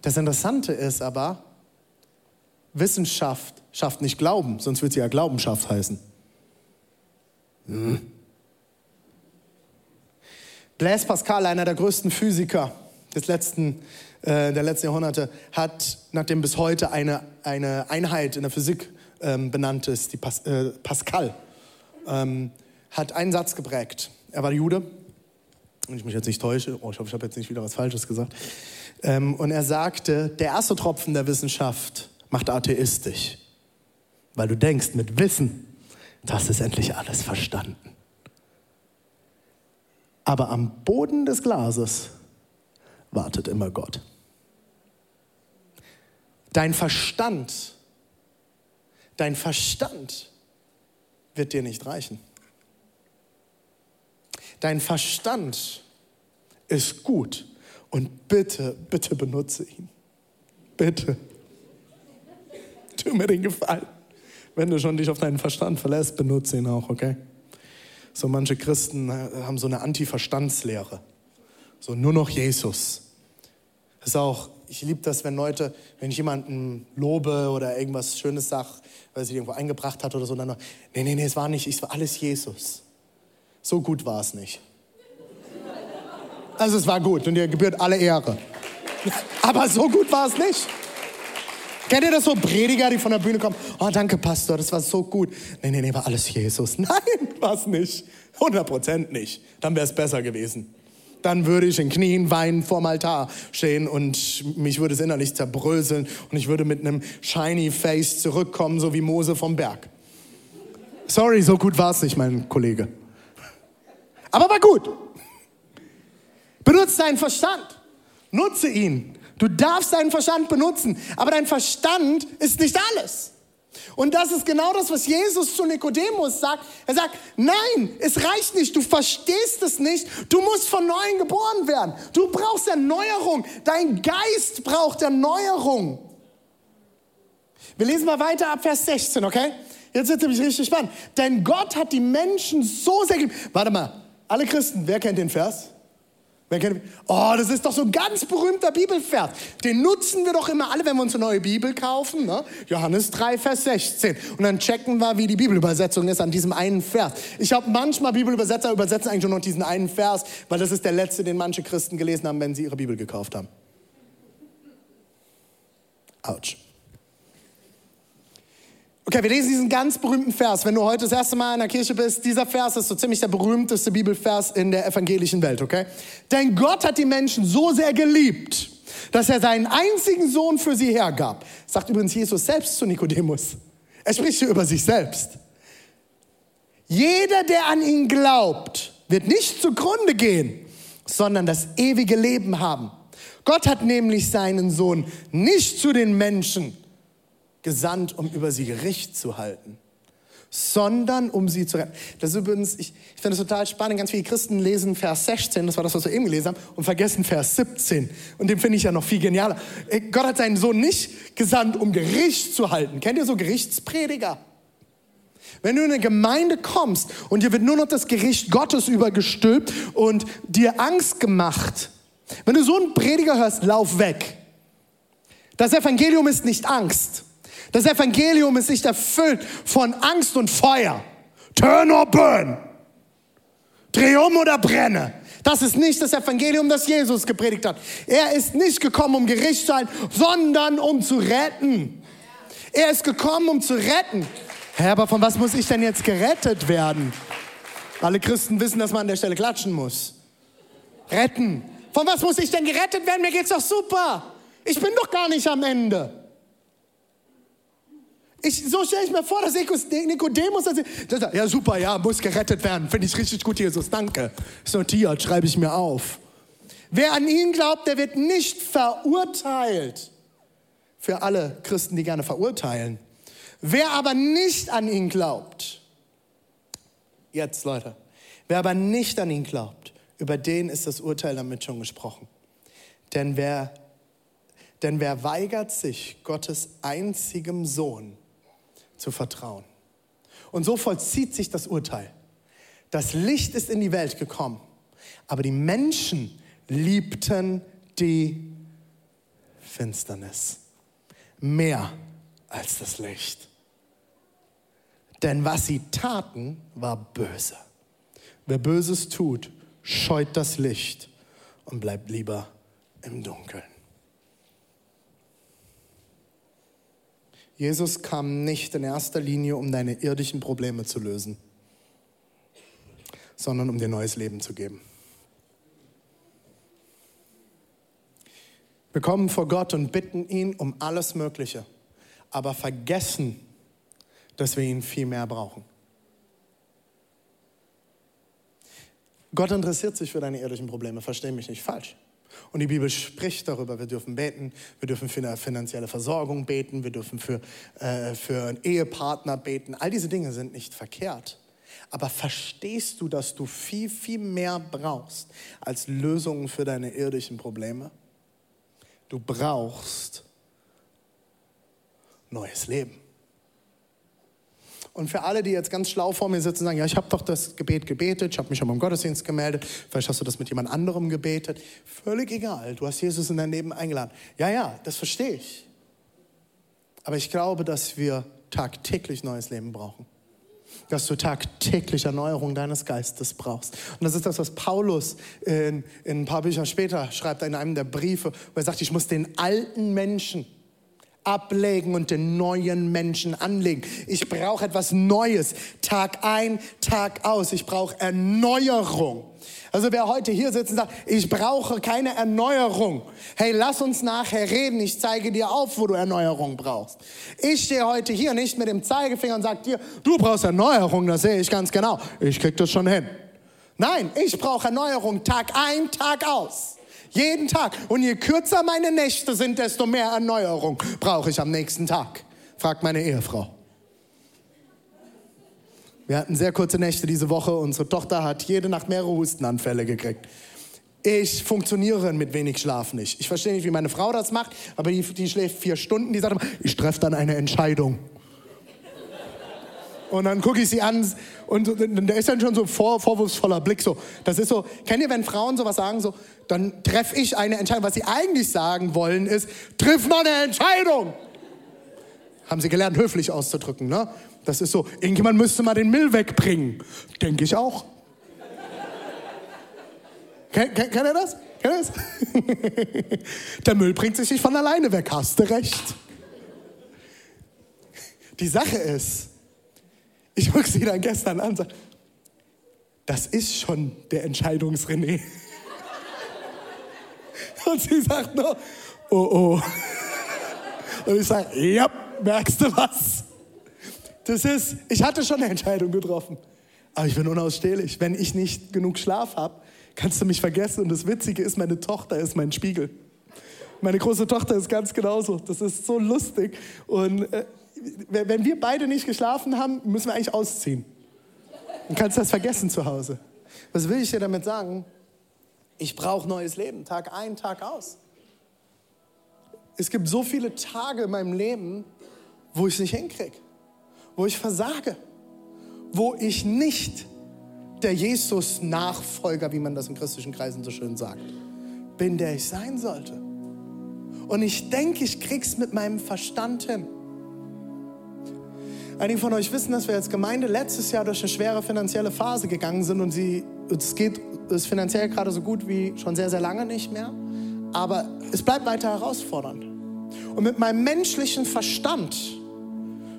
Das Interessante ist aber, Wissenschaft schafft nicht Glauben, sonst wird sie ja Glaubenschaft heißen. Hm. Blaise Pascal, einer der größten Physiker des letzten, äh, der letzten Jahrhunderte, hat, nachdem bis heute eine, eine Einheit in der Physik ähm, benannt ist, die Pas äh, Pascal, ähm, hat einen Satz geprägt. Er war Jude, wenn ich mich jetzt nicht täusche, oh, ich hoffe, ich habe jetzt nicht wieder was Falsches gesagt. Ähm, und er sagte, der erste Tropfen der Wissenschaft macht atheistisch, weil du denkst mit Wissen, das ist endlich alles verstanden. Aber am Boden des Glases wartet immer Gott. Dein Verstand, dein Verstand wird dir nicht reichen. Dein Verstand ist gut und bitte, bitte benutze ihn. Bitte. Tu mir den Gefallen. Wenn du schon dich auf deinen Verstand verlässt, benutze ihn auch, okay? So manche Christen äh, haben so eine Anti-Verstandslehre. So nur noch Jesus. Das ist auch, ich liebe das, wenn Leute, wenn ich jemanden lobe oder irgendwas Schönes sage, weil sie irgendwo eingebracht hat oder so, dann noch, nee, nee, nee, es war nicht, es war alles Jesus. So gut war es nicht. Also es war gut und ihr gebührt alle Ehre. Aber so gut war es nicht. Kennt ihr das so Prediger, die von der Bühne kommen? Oh, danke, Pastor, das war so gut. Nee, nee, nee, war alles Jesus. Nein, war es nicht. 100 Prozent nicht. Dann wäre es besser gewesen. Dann würde ich in Knien weinen vorm Altar stehen und mich würde es innerlich zerbröseln und ich würde mit einem shiny Face zurückkommen, so wie Mose vom Berg. Sorry, so gut war es nicht, mein Kollege. Aber war gut. Benutze deinen Verstand. Nutze ihn. Du darfst deinen Verstand benutzen. Aber dein Verstand ist nicht alles. Und das ist genau das, was Jesus zu Nikodemus sagt. Er sagt, nein, es reicht nicht, du verstehst es nicht, du musst von neuem geboren werden. Du brauchst Erneuerung, dein Geist braucht Erneuerung. Wir lesen mal weiter ab Vers 16, okay? Jetzt wird es nämlich richtig spannend. Denn Gott hat die Menschen so sehr geliebt. Warte mal, alle Christen, wer kennt den Vers? Oh, das ist doch so ein ganz berühmter Bibelvers. Den nutzen wir doch immer alle, wenn wir uns eine neue Bibel kaufen. Ne? Johannes 3, Vers 16. Und dann checken wir, wie die Bibelübersetzung ist an diesem einen Vers. Ich habe manchmal Bibelübersetzer übersetzen eigentlich nur noch diesen einen Vers, weil das ist der letzte, den manche Christen gelesen haben, wenn sie ihre Bibel gekauft haben. Autsch. Okay, wir lesen diesen ganz berühmten Vers. Wenn du heute das erste Mal in der Kirche bist, dieser Vers ist so ziemlich der berühmteste Bibelvers in der evangelischen Welt, okay? Denn Gott hat die Menschen so sehr geliebt, dass er seinen einzigen Sohn für sie hergab. Sagt übrigens Jesus selbst zu Nikodemus. Er spricht hier über sich selbst. Jeder, der an ihn glaubt, wird nicht zugrunde gehen, sondern das ewige Leben haben. Gott hat nämlich seinen Sohn nicht zu den Menschen gesandt, um über sie Gericht zu halten, sondern um sie zu retten. Das ist übrigens, ich, ich finde es total spannend, ganz viele Christen lesen Vers 16, das war das, was wir eben gelesen haben, und vergessen Vers 17. Und den finde ich ja noch viel genialer. Äh, Gott hat seinen Sohn nicht gesandt, um Gericht zu halten. Kennt ihr so Gerichtsprediger? Wenn du in eine Gemeinde kommst und dir wird nur noch das Gericht Gottes übergestülpt und dir Angst gemacht, wenn du so einen Prediger hörst, lauf weg. Das Evangelium ist nicht Angst. Das Evangelium ist nicht erfüllt von Angst und Feuer. Turn or burn. Dreh um oder brenne. Das ist nicht das Evangelium, das Jesus gepredigt hat. Er ist nicht gekommen, um Gericht zu sein, sondern um zu retten. Er ist gekommen, um zu retten. Herr, aber von was muss ich denn jetzt gerettet werden? Alle Christen wissen, dass man an der Stelle klatschen muss. Retten. Von was muss ich denn gerettet werden? Mir geht's doch super. Ich bin doch gar nicht am Ende. Ich, so stelle ich mir vor, dass Nikodemus sagt, ja super, ja, muss gerettet werden. Finde ich richtig gut, Jesus, danke. Ist notiert, schreibe ich mir auf. Wer an ihn glaubt, der wird nicht verurteilt. Für alle Christen, die gerne verurteilen. Wer aber nicht an ihn glaubt, jetzt Leute, wer aber nicht an ihn glaubt, über den ist das Urteil damit schon gesprochen. Denn wer, denn wer weigert sich, Gottes einzigem Sohn zu vertrauen. Und so vollzieht sich das Urteil. Das Licht ist in die Welt gekommen, aber die Menschen liebten die Finsternis mehr als das Licht. Denn was sie taten, war böse. Wer Böses tut, scheut das Licht und bleibt lieber im Dunkeln. Jesus kam nicht in erster Linie, um deine irdischen Probleme zu lösen, sondern um dir neues Leben zu geben. Wir kommen vor Gott und bitten ihn um alles Mögliche, aber vergessen, dass wir ihn viel mehr brauchen. Gott interessiert sich für deine irdischen Probleme, versteh mich nicht falsch. Und die Bibel spricht darüber, wir dürfen beten, wir dürfen für eine finanzielle Versorgung beten, wir dürfen für, äh, für einen Ehepartner beten. All diese Dinge sind nicht verkehrt. Aber verstehst du, dass du viel, viel mehr brauchst als Lösungen für deine irdischen Probleme? Du brauchst neues Leben. Und für alle, die jetzt ganz schlau vor mir sitzen und sagen, ja, ich habe doch das Gebet gebetet, ich habe mich schon beim Gottesdienst gemeldet, vielleicht hast du das mit jemand anderem gebetet, völlig egal, du hast Jesus in dein Leben eingeladen. Ja, ja, das verstehe ich. Aber ich glaube, dass wir tagtäglich neues Leben brauchen. Dass du tagtäglich Erneuerung deines Geistes brauchst. Und das ist das, was Paulus in, in ein paar Bücher später schreibt, in einem der Briefe, wo er sagt, ich muss den alten Menschen, ablegen und den neuen Menschen anlegen. Ich brauche etwas Neues, Tag ein, Tag aus. Ich brauche Erneuerung. Also wer heute hier sitzt und sagt, ich brauche keine Erneuerung. Hey, lass uns nachher reden. Ich zeige dir auf, wo du Erneuerung brauchst. Ich stehe heute hier nicht mit dem Zeigefinger und sage dir, du brauchst Erneuerung. Das sehe ich ganz genau. Ich krieg das schon hin. Nein, ich brauche Erneuerung Tag ein, Tag aus. Jeden Tag. Und je kürzer meine Nächte sind, desto mehr Erneuerung brauche ich am nächsten Tag. Fragt meine Ehefrau. Wir hatten sehr kurze Nächte diese Woche. Unsere Tochter hat jede Nacht mehrere Hustenanfälle gekriegt. Ich funktioniere mit wenig Schlaf nicht. Ich verstehe nicht, wie meine Frau das macht, aber die, die schläft vier Stunden. Die sagt immer, ich treffe dann eine Entscheidung. Und dann gucke ich sie an und da ist dann schon so ein vor, vorwurfsvoller Blick. So, das ist so, kennt ihr, wenn Frauen sowas sagen, so, dann treffe ich eine Entscheidung. Was sie eigentlich sagen wollen, ist, triff mal eine Entscheidung. Haben sie gelernt, höflich auszudrücken, ne? Das ist so, irgendjemand müsste mal den Müll wegbringen. Denke ich auch. Kennt, kennt, kennt ihr das? Kennt ihr das? Der Müll bringt sich nicht von alleine weg, hast du recht. Die Sache ist, ich gucke sie dann gestern an und sage, das ist schon der Entscheidungsrené. Und sie sagt nur, oh oh. Und ich sage, ja, merkst du was? Das ist, ich hatte schon eine Entscheidung getroffen. Aber ich bin unausstehlich. Wenn ich nicht genug Schlaf habe, kannst du mich vergessen. Und das Witzige ist, meine Tochter ist mein Spiegel. Meine große Tochter ist ganz genauso. Das ist so lustig. Und äh, wenn wir beide nicht geschlafen haben, müssen wir eigentlich ausziehen. Dann kannst du das vergessen zu Hause. Was will ich dir damit sagen? Ich brauche neues Leben, Tag ein, Tag aus. Es gibt so viele Tage in meinem Leben, wo ich es nicht hinkriege, wo ich versage, wo ich nicht der Jesus-Nachfolger, wie man das in christlichen Kreisen so schön sagt, bin, der ich sein sollte. Und ich denke, ich krieg's mit meinem Verstand hin. Einige von euch wissen, dass wir als Gemeinde letztes Jahr durch eine schwere finanzielle Phase gegangen sind und sie, es geht es finanziell gerade so gut wie schon sehr, sehr lange nicht mehr. Aber es bleibt weiter herausfordernd. Und mit meinem menschlichen Verstand,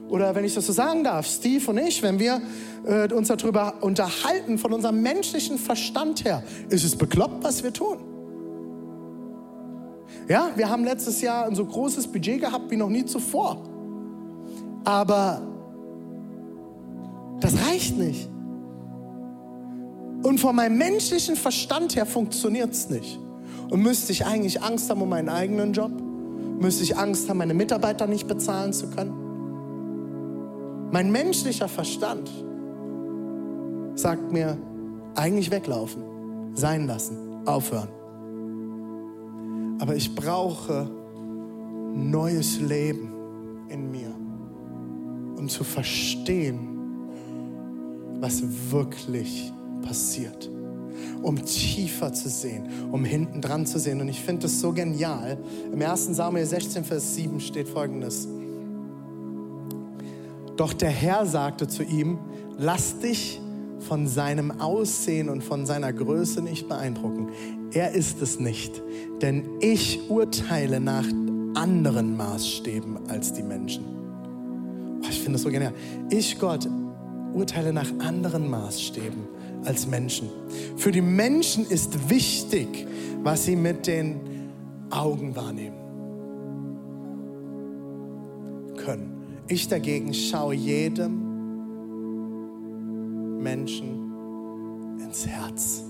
oder wenn ich das so sagen darf, Steve und ich, wenn wir äh, uns darüber unterhalten, von unserem menschlichen Verstand her, ist es bekloppt, was wir tun. Ja, wir haben letztes Jahr ein so großes Budget gehabt wie noch nie zuvor. Aber das reicht nicht. Und von meinem menschlichen Verstand her funktioniert es nicht. Und müsste ich eigentlich Angst haben um meinen eigenen Job? Müsste ich Angst haben, meine Mitarbeiter nicht bezahlen zu können? Mein menschlicher Verstand sagt mir, eigentlich weglaufen, sein lassen, aufhören. Aber ich brauche neues Leben in mir, um zu verstehen, was wirklich passiert. Um tiefer zu sehen, um hinten dran zu sehen. Und ich finde das so genial. Im 1. Samuel 16, Vers 7 steht folgendes. Doch der Herr sagte zu ihm, lass dich von seinem Aussehen und von seiner Größe nicht beeindrucken. Er ist es nicht, denn ich urteile nach anderen Maßstäben als die Menschen. Ich finde das so genial. Ich, Gott, urteile nach anderen Maßstäben als Menschen. Für die Menschen ist wichtig, was sie mit den Augen wahrnehmen können. Ich dagegen schaue jedem Menschen ins Herz.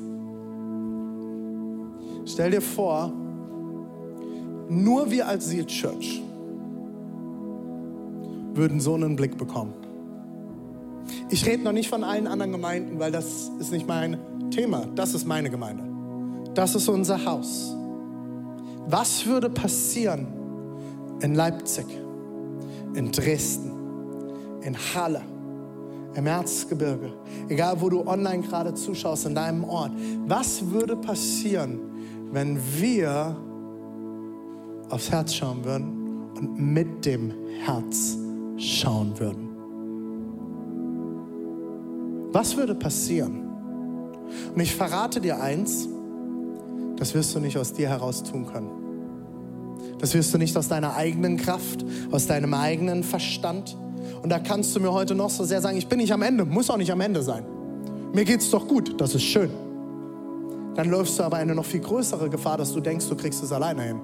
Stell dir vor, nur wir als Seal Church würden so einen Blick bekommen. Ich rede noch nicht von allen anderen Gemeinden, weil das ist nicht mein Thema. Das ist meine Gemeinde. Das ist unser Haus. Was würde passieren in Leipzig, in Dresden, in Halle, im Erzgebirge, egal wo du online gerade zuschaust, in deinem Ort. Was würde passieren, wenn wir aufs Herz schauen würden und mit dem Herz schauen würden? Was würde passieren? Und ich verrate dir eins, das wirst du nicht aus dir heraus tun können. Das wirst du nicht aus deiner eigenen Kraft, aus deinem eigenen Verstand. Und da kannst du mir heute noch so sehr sagen, ich bin nicht am Ende, muss auch nicht am Ende sein. Mir geht's doch gut, das ist schön. Dann läufst du aber eine noch viel größere Gefahr, dass du denkst, du kriegst es alleine hin.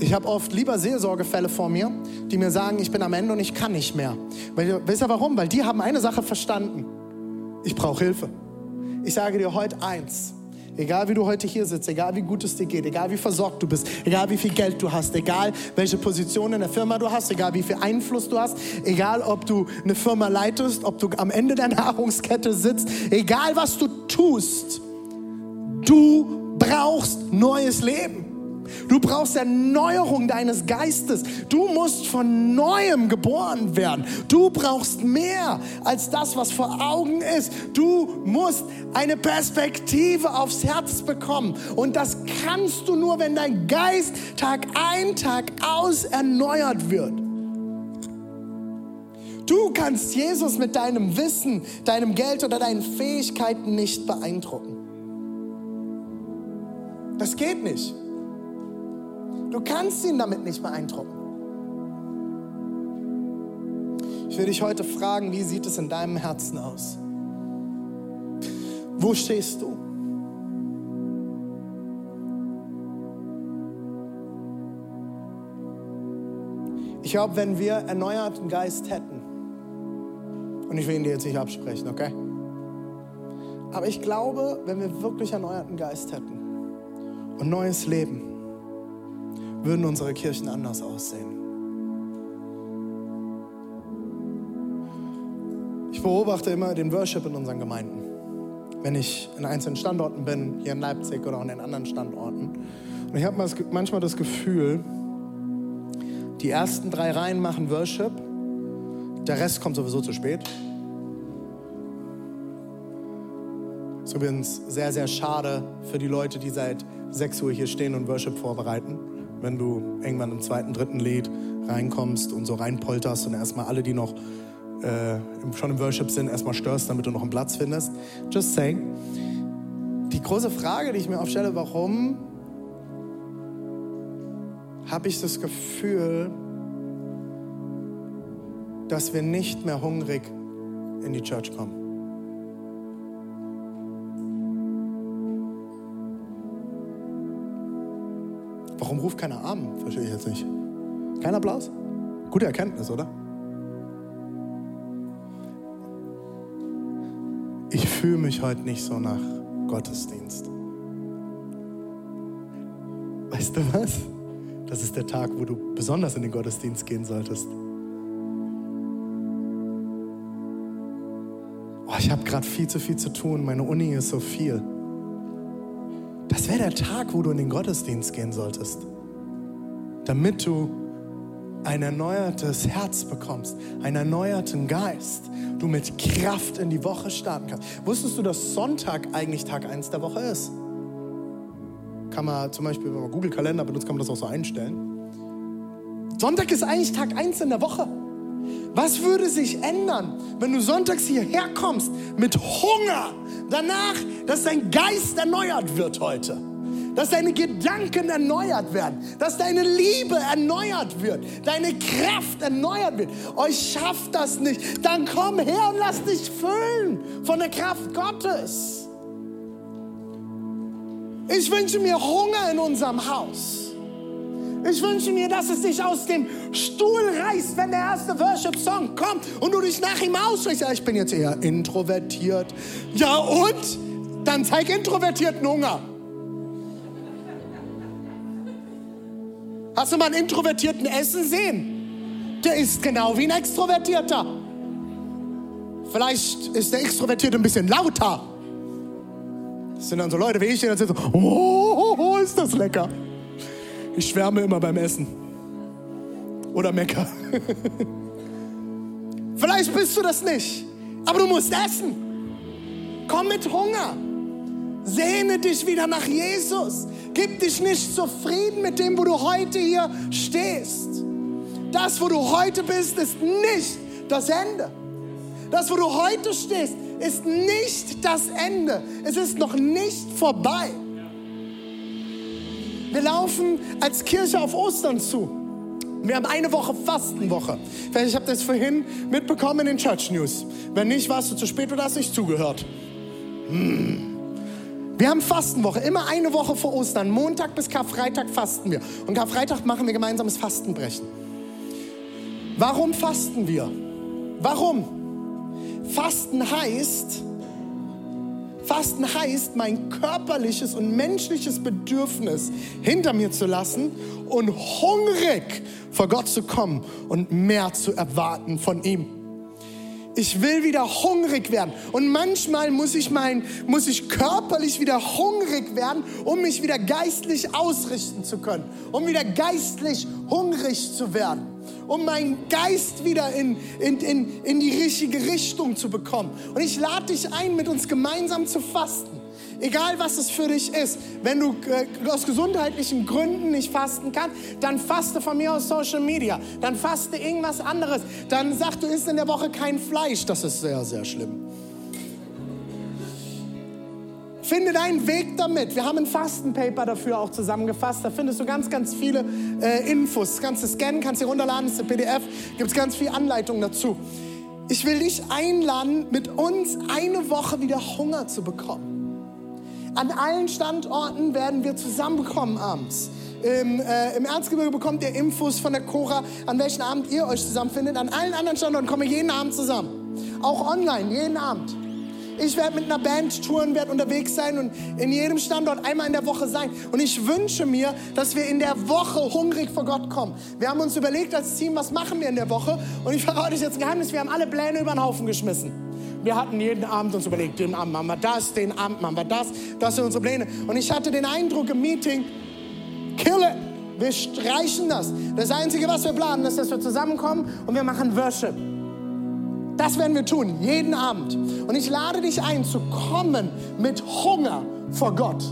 Ich habe oft lieber Seelsorgefälle vor mir, die mir sagen, ich bin am Ende und ich kann nicht mehr. Weil, wisst ihr warum? Weil die haben eine Sache verstanden. Ich brauche Hilfe. Ich sage dir heute eins. Egal wie du heute hier sitzt, egal wie gut es dir geht, egal wie versorgt du bist, egal wie viel Geld du hast, egal welche Position in der Firma du hast, egal wie viel Einfluss du hast, egal ob du eine Firma leitest, ob du am Ende der Nahrungskette sitzt, egal was du tust, du brauchst neues Leben. Du brauchst Erneuerung deines Geistes. Du musst von neuem geboren werden. Du brauchst mehr als das, was vor Augen ist. Du musst eine Perspektive aufs Herz bekommen. Und das kannst du nur, wenn dein Geist Tag ein, Tag aus erneuert wird. Du kannst Jesus mit deinem Wissen, deinem Geld oder deinen Fähigkeiten nicht beeindrucken. Das geht nicht. Du kannst ihn damit nicht beeindrucken. Ich will dich heute fragen, wie sieht es in deinem Herzen aus? Wo stehst du? Ich glaube, wenn wir erneuerten Geist hätten, und ich will ihn dir jetzt nicht absprechen, okay? Aber ich glaube, wenn wir wirklich erneuerten Geist hätten und neues Leben, würden unsere Kirchen anders aussehen. Ich beobachte immer den Worship in unseren Gemeinden. Wenn ich in einzelnen Standorten bin, hier in Leipzig oder auch in den anderen Standorten. Und ich habe manchmal das Gefühl, die ersten drei Reihen machen Worship, der Rest kommt sowieso zu spät. Das ist übrigens sehr, sehr schade für die Leute, die seit 6 Uhr hier stehen und Worship vorbereiten. Wenn du irgendwann im zweiten, dritten Lied reinkommst und so reinpolterst und erstmal alle, die noch äh, schon im Worship sind, erstmal störst, damit du noch einen Platz findest. Just saying. Die große Frage, die ich mir aufstelle, warum habe ich das Gefühl, dass wir nicht mehr hungrig in die Church kommen. Warum ruft keiner Arm? Verstehe ich jetzt nicht. Kein Applaus? Gute Erkenntnis, oder? Ich fühle mich heute nicht so nach Gottesdienst. Weißt du was? Das ist der Tag, wo du besonders in den Gottesdienst gehen solltest. Oh, ich habe gerade viel zu viel zu tun, meine Uni ist so viel. Das wäre der Tag, wo du in den Gottesdienst gehen solltest, damit du ein erneuertes Herz bekommst, einen erneuerten Geist, du mit Kraft in die Woche starten kannst. Wusstest du, dass Sonntag eigentlich Tag 1 der Woche ist? kann man zum Beispiel, wenn man Google Kalender benutzt, kann man das auch so einstellen. Sonntag ist eigentlich Tag 1 in der Woche. Was würde sich ändern, wenn du sonntags hierher kommst mit Hunger danach, dass dein Geist erneuert wird heute? Dass deine Gedanken erneuert werden, dass deine Liebe erneuert wird, deine Kraft erneuert wird. Euch schafft das nicht. Dann komm her und lass dich füllen von der Kraft Gottes. Ich wünsche mir Hunger in unserem Haus. Ich wünsche mir, dass es dich aus dem Stuhl reißt, wenn der erste Worship-Song kommt und du dich nach ihm aussprichst. Ja, ich bin jetzt eher introvertiert. Ja, und? Dann zeig introvertierten Hunger. Hast du mal einen Introvertierten essen sehen? Der ist genau wie ein Extrovertierter. Vielleicht ist der Extrovertierte ein bisschen lauter. Das sind dann so Leute wie ich, die dann sind so, oh, oh, ist das lecker. Ich schwärme immer beim Essen. Oder mecker. Vielleicht bist du das nicht, aber du musst essen. Komm mit Hunger. Sehne dich wieder nach Jesus. Gib dich nicht zufrieden mit dem, wo du heute hier stehst. Das, wo du heute bist, ist nicht das Ende. Das, wo du heute stehst, ist nicht das Ende. Es ist noch nicht vorbei. Wir laufen als Kirche auf Ostern zu. Wir haben eine Woche Fastenwoche. Ich habe das vorhin mitbekommen in den Church News. Wenn nicht, warst du zu spät oder hast nicht zugehört. Hm. Wir haben Fastenwoche, immer eine Woche vor Ostern. Montag bis Karfreitag fasten wir. Und Karfreitag machen wir gemeinsames Fastenbrechen. Warum fasten wir? Warum? Fasten heißt, Fasten heißt, mein körperliches und menschliches Bedürfnis hinter mir zu lassen und hungrig vor Gott zu kommen und mehr zu erwarten von ihm. Ich will wieder hungrig werden. Und manchmal muss ich, mein, muss ich körperlich wieder hungrig werden, um mich wieder geistlich ausrichten zu können, um wieder geistlich hungrig zu werden um meinen Geist wieder in, in, in, in die richtige Richtung zu bekommen. Und ich lade dich ein, mit uns gemeinsam zu fasten. Egal was es für dich ist, wenn du äh, aus gesundheitlichen Gründen nicht fasten kannst, dann faste von mir aus Social Media, dann faste irgendwas anderes, dann sag, du isst in der Woche kein Fleisch, das ist sehr, sehr schlimm. Finde deinen Weg damit. Wir haben ein Fastenpaper dafür auch zusammengefasst. Da findest du ganz, ganz viele äh, Infos. Kannst du scannen, kannst du runterladen, ist ein PDF. Gibt es ganz viel Anleitung dazu. Ich will dich einladen, mit uns eine Woche wieder Hunger zu bekommen. An allen Standorten werden wir zusammenkommen abends. Im, äh, Im Erzgebirge bekommt ihr Infos von der Cora, an welchen Abend ihr euch zusammenfindet. An allen anderen Standorten kommen wir jeden Abend zusammen. Auch online, jeden Abend. Ich werde mit einer Band touren, werde unterwegs sein und in jedem Standort einmal in der Woche sein. Und ich wünsche mir, dass wir in der Woche hungrig vor Gott kommen. Wir haben uns überlegt als Team, was machen wir in der Woche? Und ich verrate euch jetzt ein Geheimnis, wir haben alle Pläne über den Haufen geschmissen. Wir hatten jeden Abend uns überlegt, den Abend machen wir das, den Abend machen wir das, das sind unsere Pläne. Und ich hatte den Eindruck im Meeting, kill it. Wir streichen das. Das Einzige, was wir planen, ist, dass wir zusammenkommen und wir machen Worship. Das werden wir tun, jeden Abend. Und ich lade dich ein, zu kommen mit Hunger vor Gott.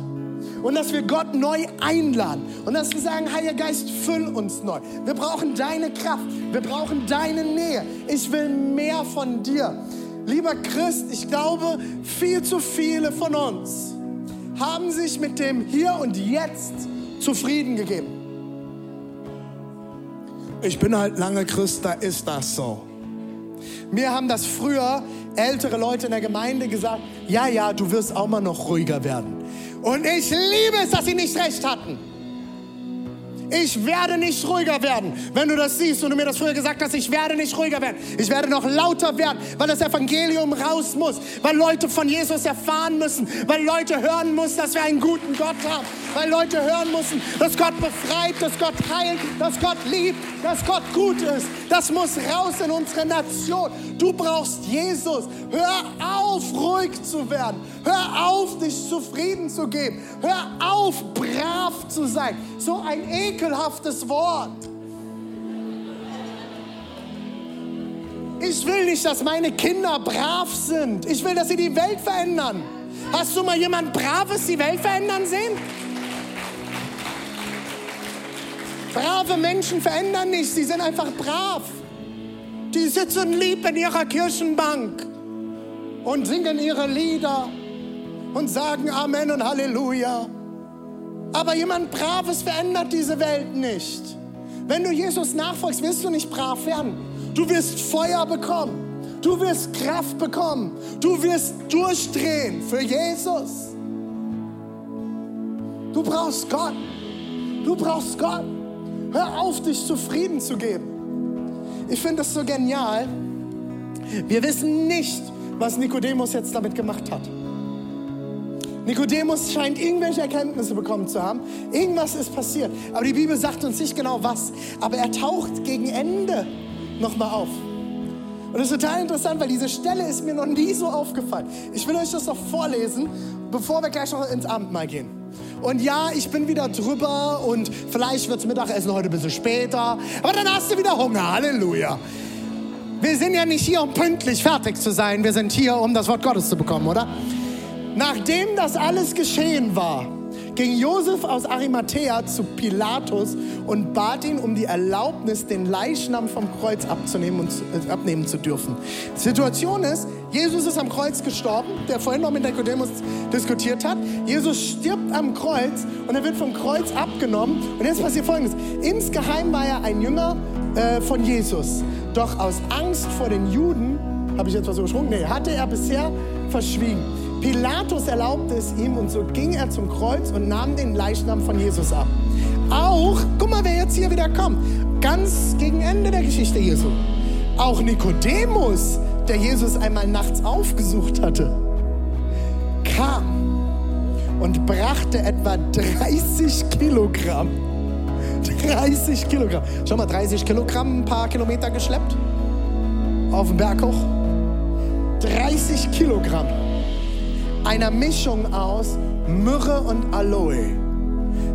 Und dass wir Gott neu einladen. Und dass wir sagen, Heiliger Geist, füll uns neu. Wir brauchen deine Kraft. Wir brauchen deine Nähe. Ich will mehr von dir. Lieber Christ, ich glaube, viel zu viele von uns haben sich mit dem Hier und Jetzt zufrieden gegeben. Ich bin halt lange Christ, da ist das so. Mir haben das früher ältere Leute in der Gemeinde gesagt, ja, ja, du wirst auch mal noch ruhiger werden. Und ich liebe es, dass sie nicht recht hatten. Ich werde nicht ruhiger werden. Wenn du das siehst und du mir das früher gesagt hast, ich werde nicht ruhiger werden. Ich werde noch lauter werden, weil das Evangelium raus muss, weil Leute von Jesus erfahren müssen, weil Leute hören müssen, dass wir einen guten Gott haben, weil Leute hören müssen, dass Gott befreit, dass Gott heilt, dass Gott liebt, dass Gott gut ist. Das muss raus in unsere Nation. Du brauchst Jesus. Hör auf, ruhig zu werden. Hör auf, dich zufrieden zu geben. Hör auf, brav zu sein. So ein ekelhaftes Wort. Ich will nicht, dass meine Kinder brav sind. Ich will, dass sie die Welt verändern. Hast du mal jemand Braves die Welt verändern sehen? Brave Menschen verändern nicht, sie sind einfach brav. Die sitzen lieb in ihrer Kirchenbank und singen ihre Lieder und sagen Amen und Halleluja. Aber jemand Braves verändert diese Welt nicht. Wenn du Jesus nachfolgst, wirst du nicht brav werden. Du wirst Feuer bekommen. Du wirst Kraft bekommen. Du wirst durchdrehen für Jesus. Du brauchst Gott. Du brauchst Gott. Hör auf, dich zufrieden zu geben. Ich finde das so genial. Wir wissen nicht, was Nikodemus jetzt damit gemacht hat. Nikodemus scheint irgendwelche Erkenntnisse bekommen zu haben. Irgendwas ist passiert. Aber die Bibel sagt uns nicht genau was. Aber er taucht gegen Ende nochmal auf. Und das ist total interessant, weil diese Stelle ist mir noch nie so aufgefallen. Ich will euch das noch vorlesen, bevor wir gleich noch ins Abendmahl gehen. Und ja, ich bin wieder drüber und vielleicht wird das Mittagessen heute ein bisschen später. Aber dann hast du wieder Hunger. Halleluja. Wir sind ja nicht hier, um pünktlich fertig zu sein. Wir sind hier, um das Wort Gottes zu bekommen, oder? Nachdem das alles geschehen war, ging Josef aus Arimathea zu Pilatus und bat ihn um die Erlaubnis, den Leichnam vom Kreuz abzunehmen und äh, abnehmen zu dürfen. Situation ist, Jesus ist am Kreuz gestorben, der vorhin noch mit Nikodemus diskutiert hat. Jesus stirbt am Kreuz und er wird vom Kreuz abgenommen. Und jetzt passiert Folgendes. Insgeheim war er ein Jünger äh, von Jesus. Doch aus Angst vor den Juden, habe ich jetzt was übersprungen? Nee, hatte er bisher verschwiegen. Pilatus erlaubte es ihm und so ging er zum Kreuz und nahm den Leichnam von Jesus ab. Auch, guck mal, wer jetzt hier wieder kommt, ganz gegen Ende der Geschichte Jesu. Auch Nikodemus, der Jesus einmal nachts aufgesucht hatte, kam und brachte etwa 30 Kilogramm. 30 Kilogramm. Schau mal, 30 Kilogramm, ein paar Kilometer geschleppt. Auf den Berg hoch. 30 Kilogramm einer Mischung aus Myrrhe und Aloe.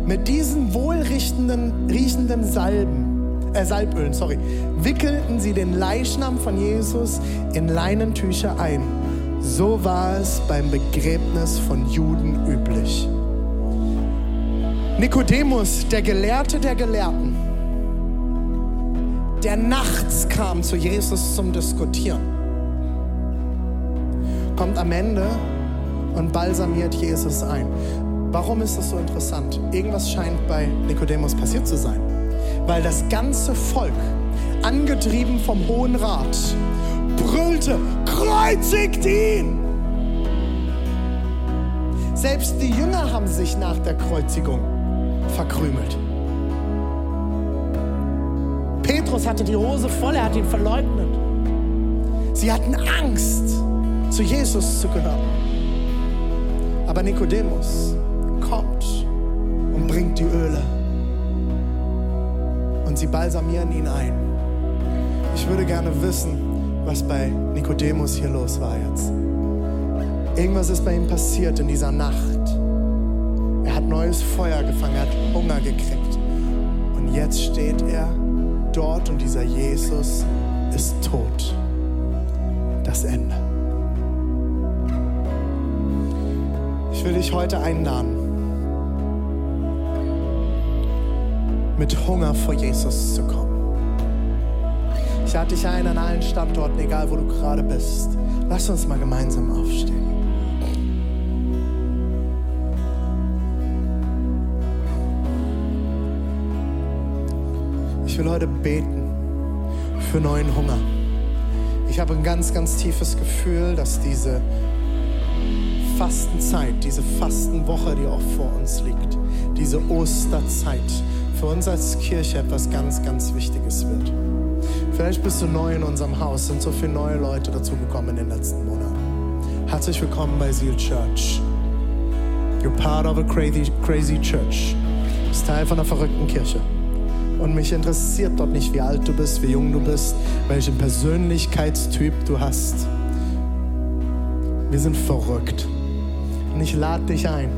Mit diesen wohlriechenden riechenden Salben, äh, Salbölen, sorry, wickelten sie den Leichnam von Jesus in Leinentücher ein. So war es beim Begräbnis von Juden üblich. Nikodemus, der Gelehrte der Gelehrten, der nachts kam zu Jesus zum Diskutieren, kommt am Ende und balsamiert Jesus ein. Warum ist das so interessant? Irgendwas scheint bei Nikodemus passiert zu sein. Weil das ganze Volk, angetrieben vom Hohen Rat, brüllte, kreuzigt ihn! Selbst die Jünger haben sich nach der Kreuzigung verkrümelt. Petrus hatte die Hose voll, er hat ihn verleugnet. Sie hatten Angst, zu Jesus zu gehören. Aber Nikodemus kommt und bringt die Öle. Und sie balsamieren ihn ein. Ich würde gerne wissen, was bei Nikodemus hier los war jetzt. Irgendwas ist bei ihm passiert in dieser Nacht. Er hat neues Feuer gefangen, er hat Hunger gekriegt. Und jetzt steht er dort und dieser Jesus ist tot. Das Ende. Ich will dich heute einladen, mit Hunger vor Jesus zu kommen. Ich lade dich ein an allen Standorten, egal wo du gerade bist. Lass uns mal gemeinsam aufstehen. Ich will heute beten für neuen Hunger. Ich habe ein ganz, ganz tiefes Gefühl, dass diese Fastenzeit, diese Fastenwoche, die auch vor uns liegt, diese Osterzeit für uns als Kirche etwas ganz, ganz Wichtiges wird. Vielleicht bist du neu in unserem Haus, sind so viele neue Leute dazugekommen in den letzten Monaten. Herzlich willkommen bei Seal Church. You're part of a crazy, crazy church. Du bist Teil von einer verrückten Kirche. Und mich interessiert dort nicht, wie alt du bist, wie jung du bist, welchen Persönlichkeitstyp du hast. Wir sind verrückt. Und ich lade dich ein,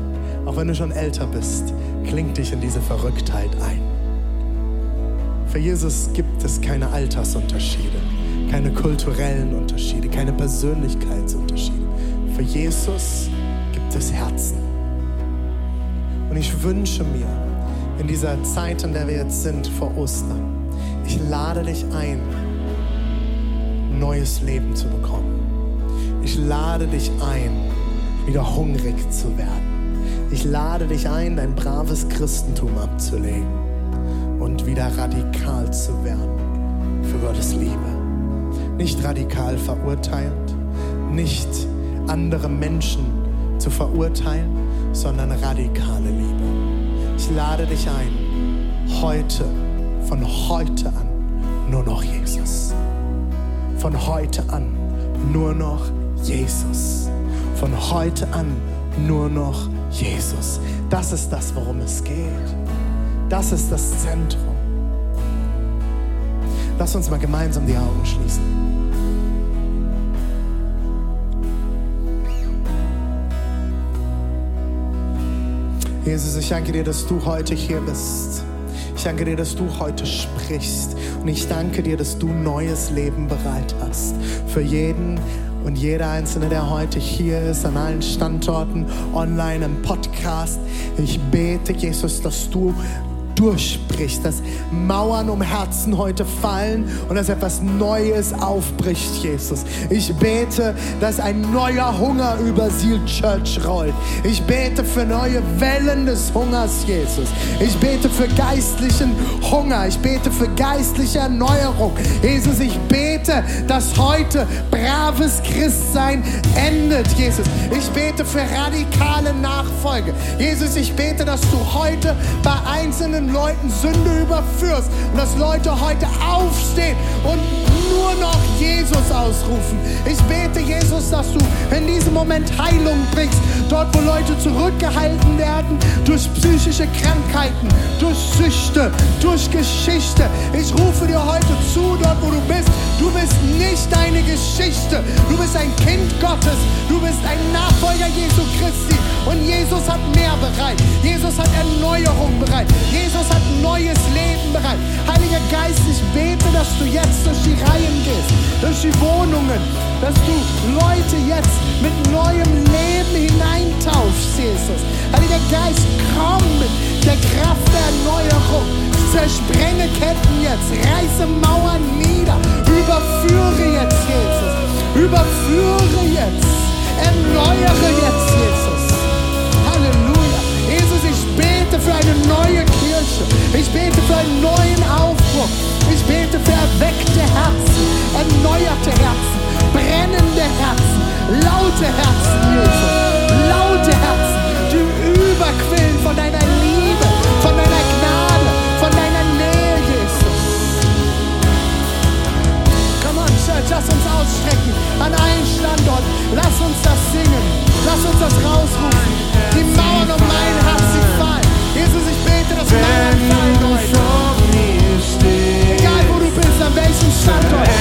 auch wenn du schon älter bist, kling dich in diese Verrücktheit ein. Für Jesus gibt es keine Altersunterschiede, keine kulturellen Unterschiede, keine Persönlichkeitsunterschiede. Für Jesus gibt es Herzen. Und ich wünsche mir, in dieser Zeit, in der wir jetzt sind, vor Ostern. Ich lade dich ein, neues Leben zu bekommen. Ich lade dich ein, wieder hungrig zu werden. Ich lade dich ein, dein braves Christentum abzulegen und wieder radikal zu werden für Gottes Liebe. Nicht radikal verurteilt, nicht andere Menschen zu verurteilen, sondern radikale Liebe. Ich lade dich ein, heute, von heute an, nur noch Jesus. Von heute an, nur noch Jesus. Von heute an, nur noch Jesus. Das ist das, worum es geht. Das ist das Zentrum. Lass uns mal gemeinsam die Augen schließen. Jesus, ich danke dir, dass du heute hier bist. Ich danke dir, dass du heute sprichst. Und ich danke dir, dass du neues Leben bereit hast. Für jeden und jeder Einzelne, der heute hier ist, an allen Standorten, online, im Podcast. Ich bete, Jesus, dass du durchbrichst, dass Mauern um Herzen heute fallen und dass etwas Neues aufbricht, Jesus. Ich bete, dass ein neuer Hunger über Seal Church rollt. Ich bete für neue Wellen des Hungers, Jesus. Ich bete für geistlichen Hunger. Ich bete für geistliche Erneuerung. Jesus, ich bete, dass heute braves Christsein endet, Jesus. Ich bete für radikale Nachfolge. Jesus, ich bete, dass du heute bei einzelnen Leuten Sünde überführst und dass Leute heute aufstehen und nur noch Jesus ausrufen. Ich bete, Jesus, dass du in diesem Moment Heilung bringst, dort, wo Leute zurückgehalten werden durch psychische Krankheiten, durch Süchte, durch Geschichte. Ich rufe dir heute zu, dort, wo du bist. Du bist nicht deine Geschichte. Du bist ein Kind Gottes. Du bist ein Nachfolger Jesu Christi. Und Jesus hat mehr bereit. Jesus hat Erneuerung bereit. Jesus hat neues Leben bereit. Heiliger Geist, ich bete, dass du jetzt durch die Reihen gehst, durch die Wohnungen, dass du Leute jetzt mit neuem Leben hineintauschst, Jesus. Heiliger Geist, komm mit der Kraft der Erneuerung. Zersprenge Ketten jetzt, reiße Mauern nieder, überführe jetzt, Jesus. Überführe jetzt. Erneuere jetzt, Jesus. eine neue Kirche. Ich bete für einen neuen Aufbruch. Ich bete für erweckte Herzen, erneuerte Herzen, brennende Herzen, laute Herzen, Jesus. Laute Herzen, die überquillen von deiner Liebe, von deiner Gnade, von deiner Nähe, Jesus. Come on, Church, lass uns ausstrecken an allen Standorten. Lass uns das singen. Lass uns das rausrufen. Die Mauern um mein Herz. Jezus is beter dan mijn Salvador. Jij voor uw salto.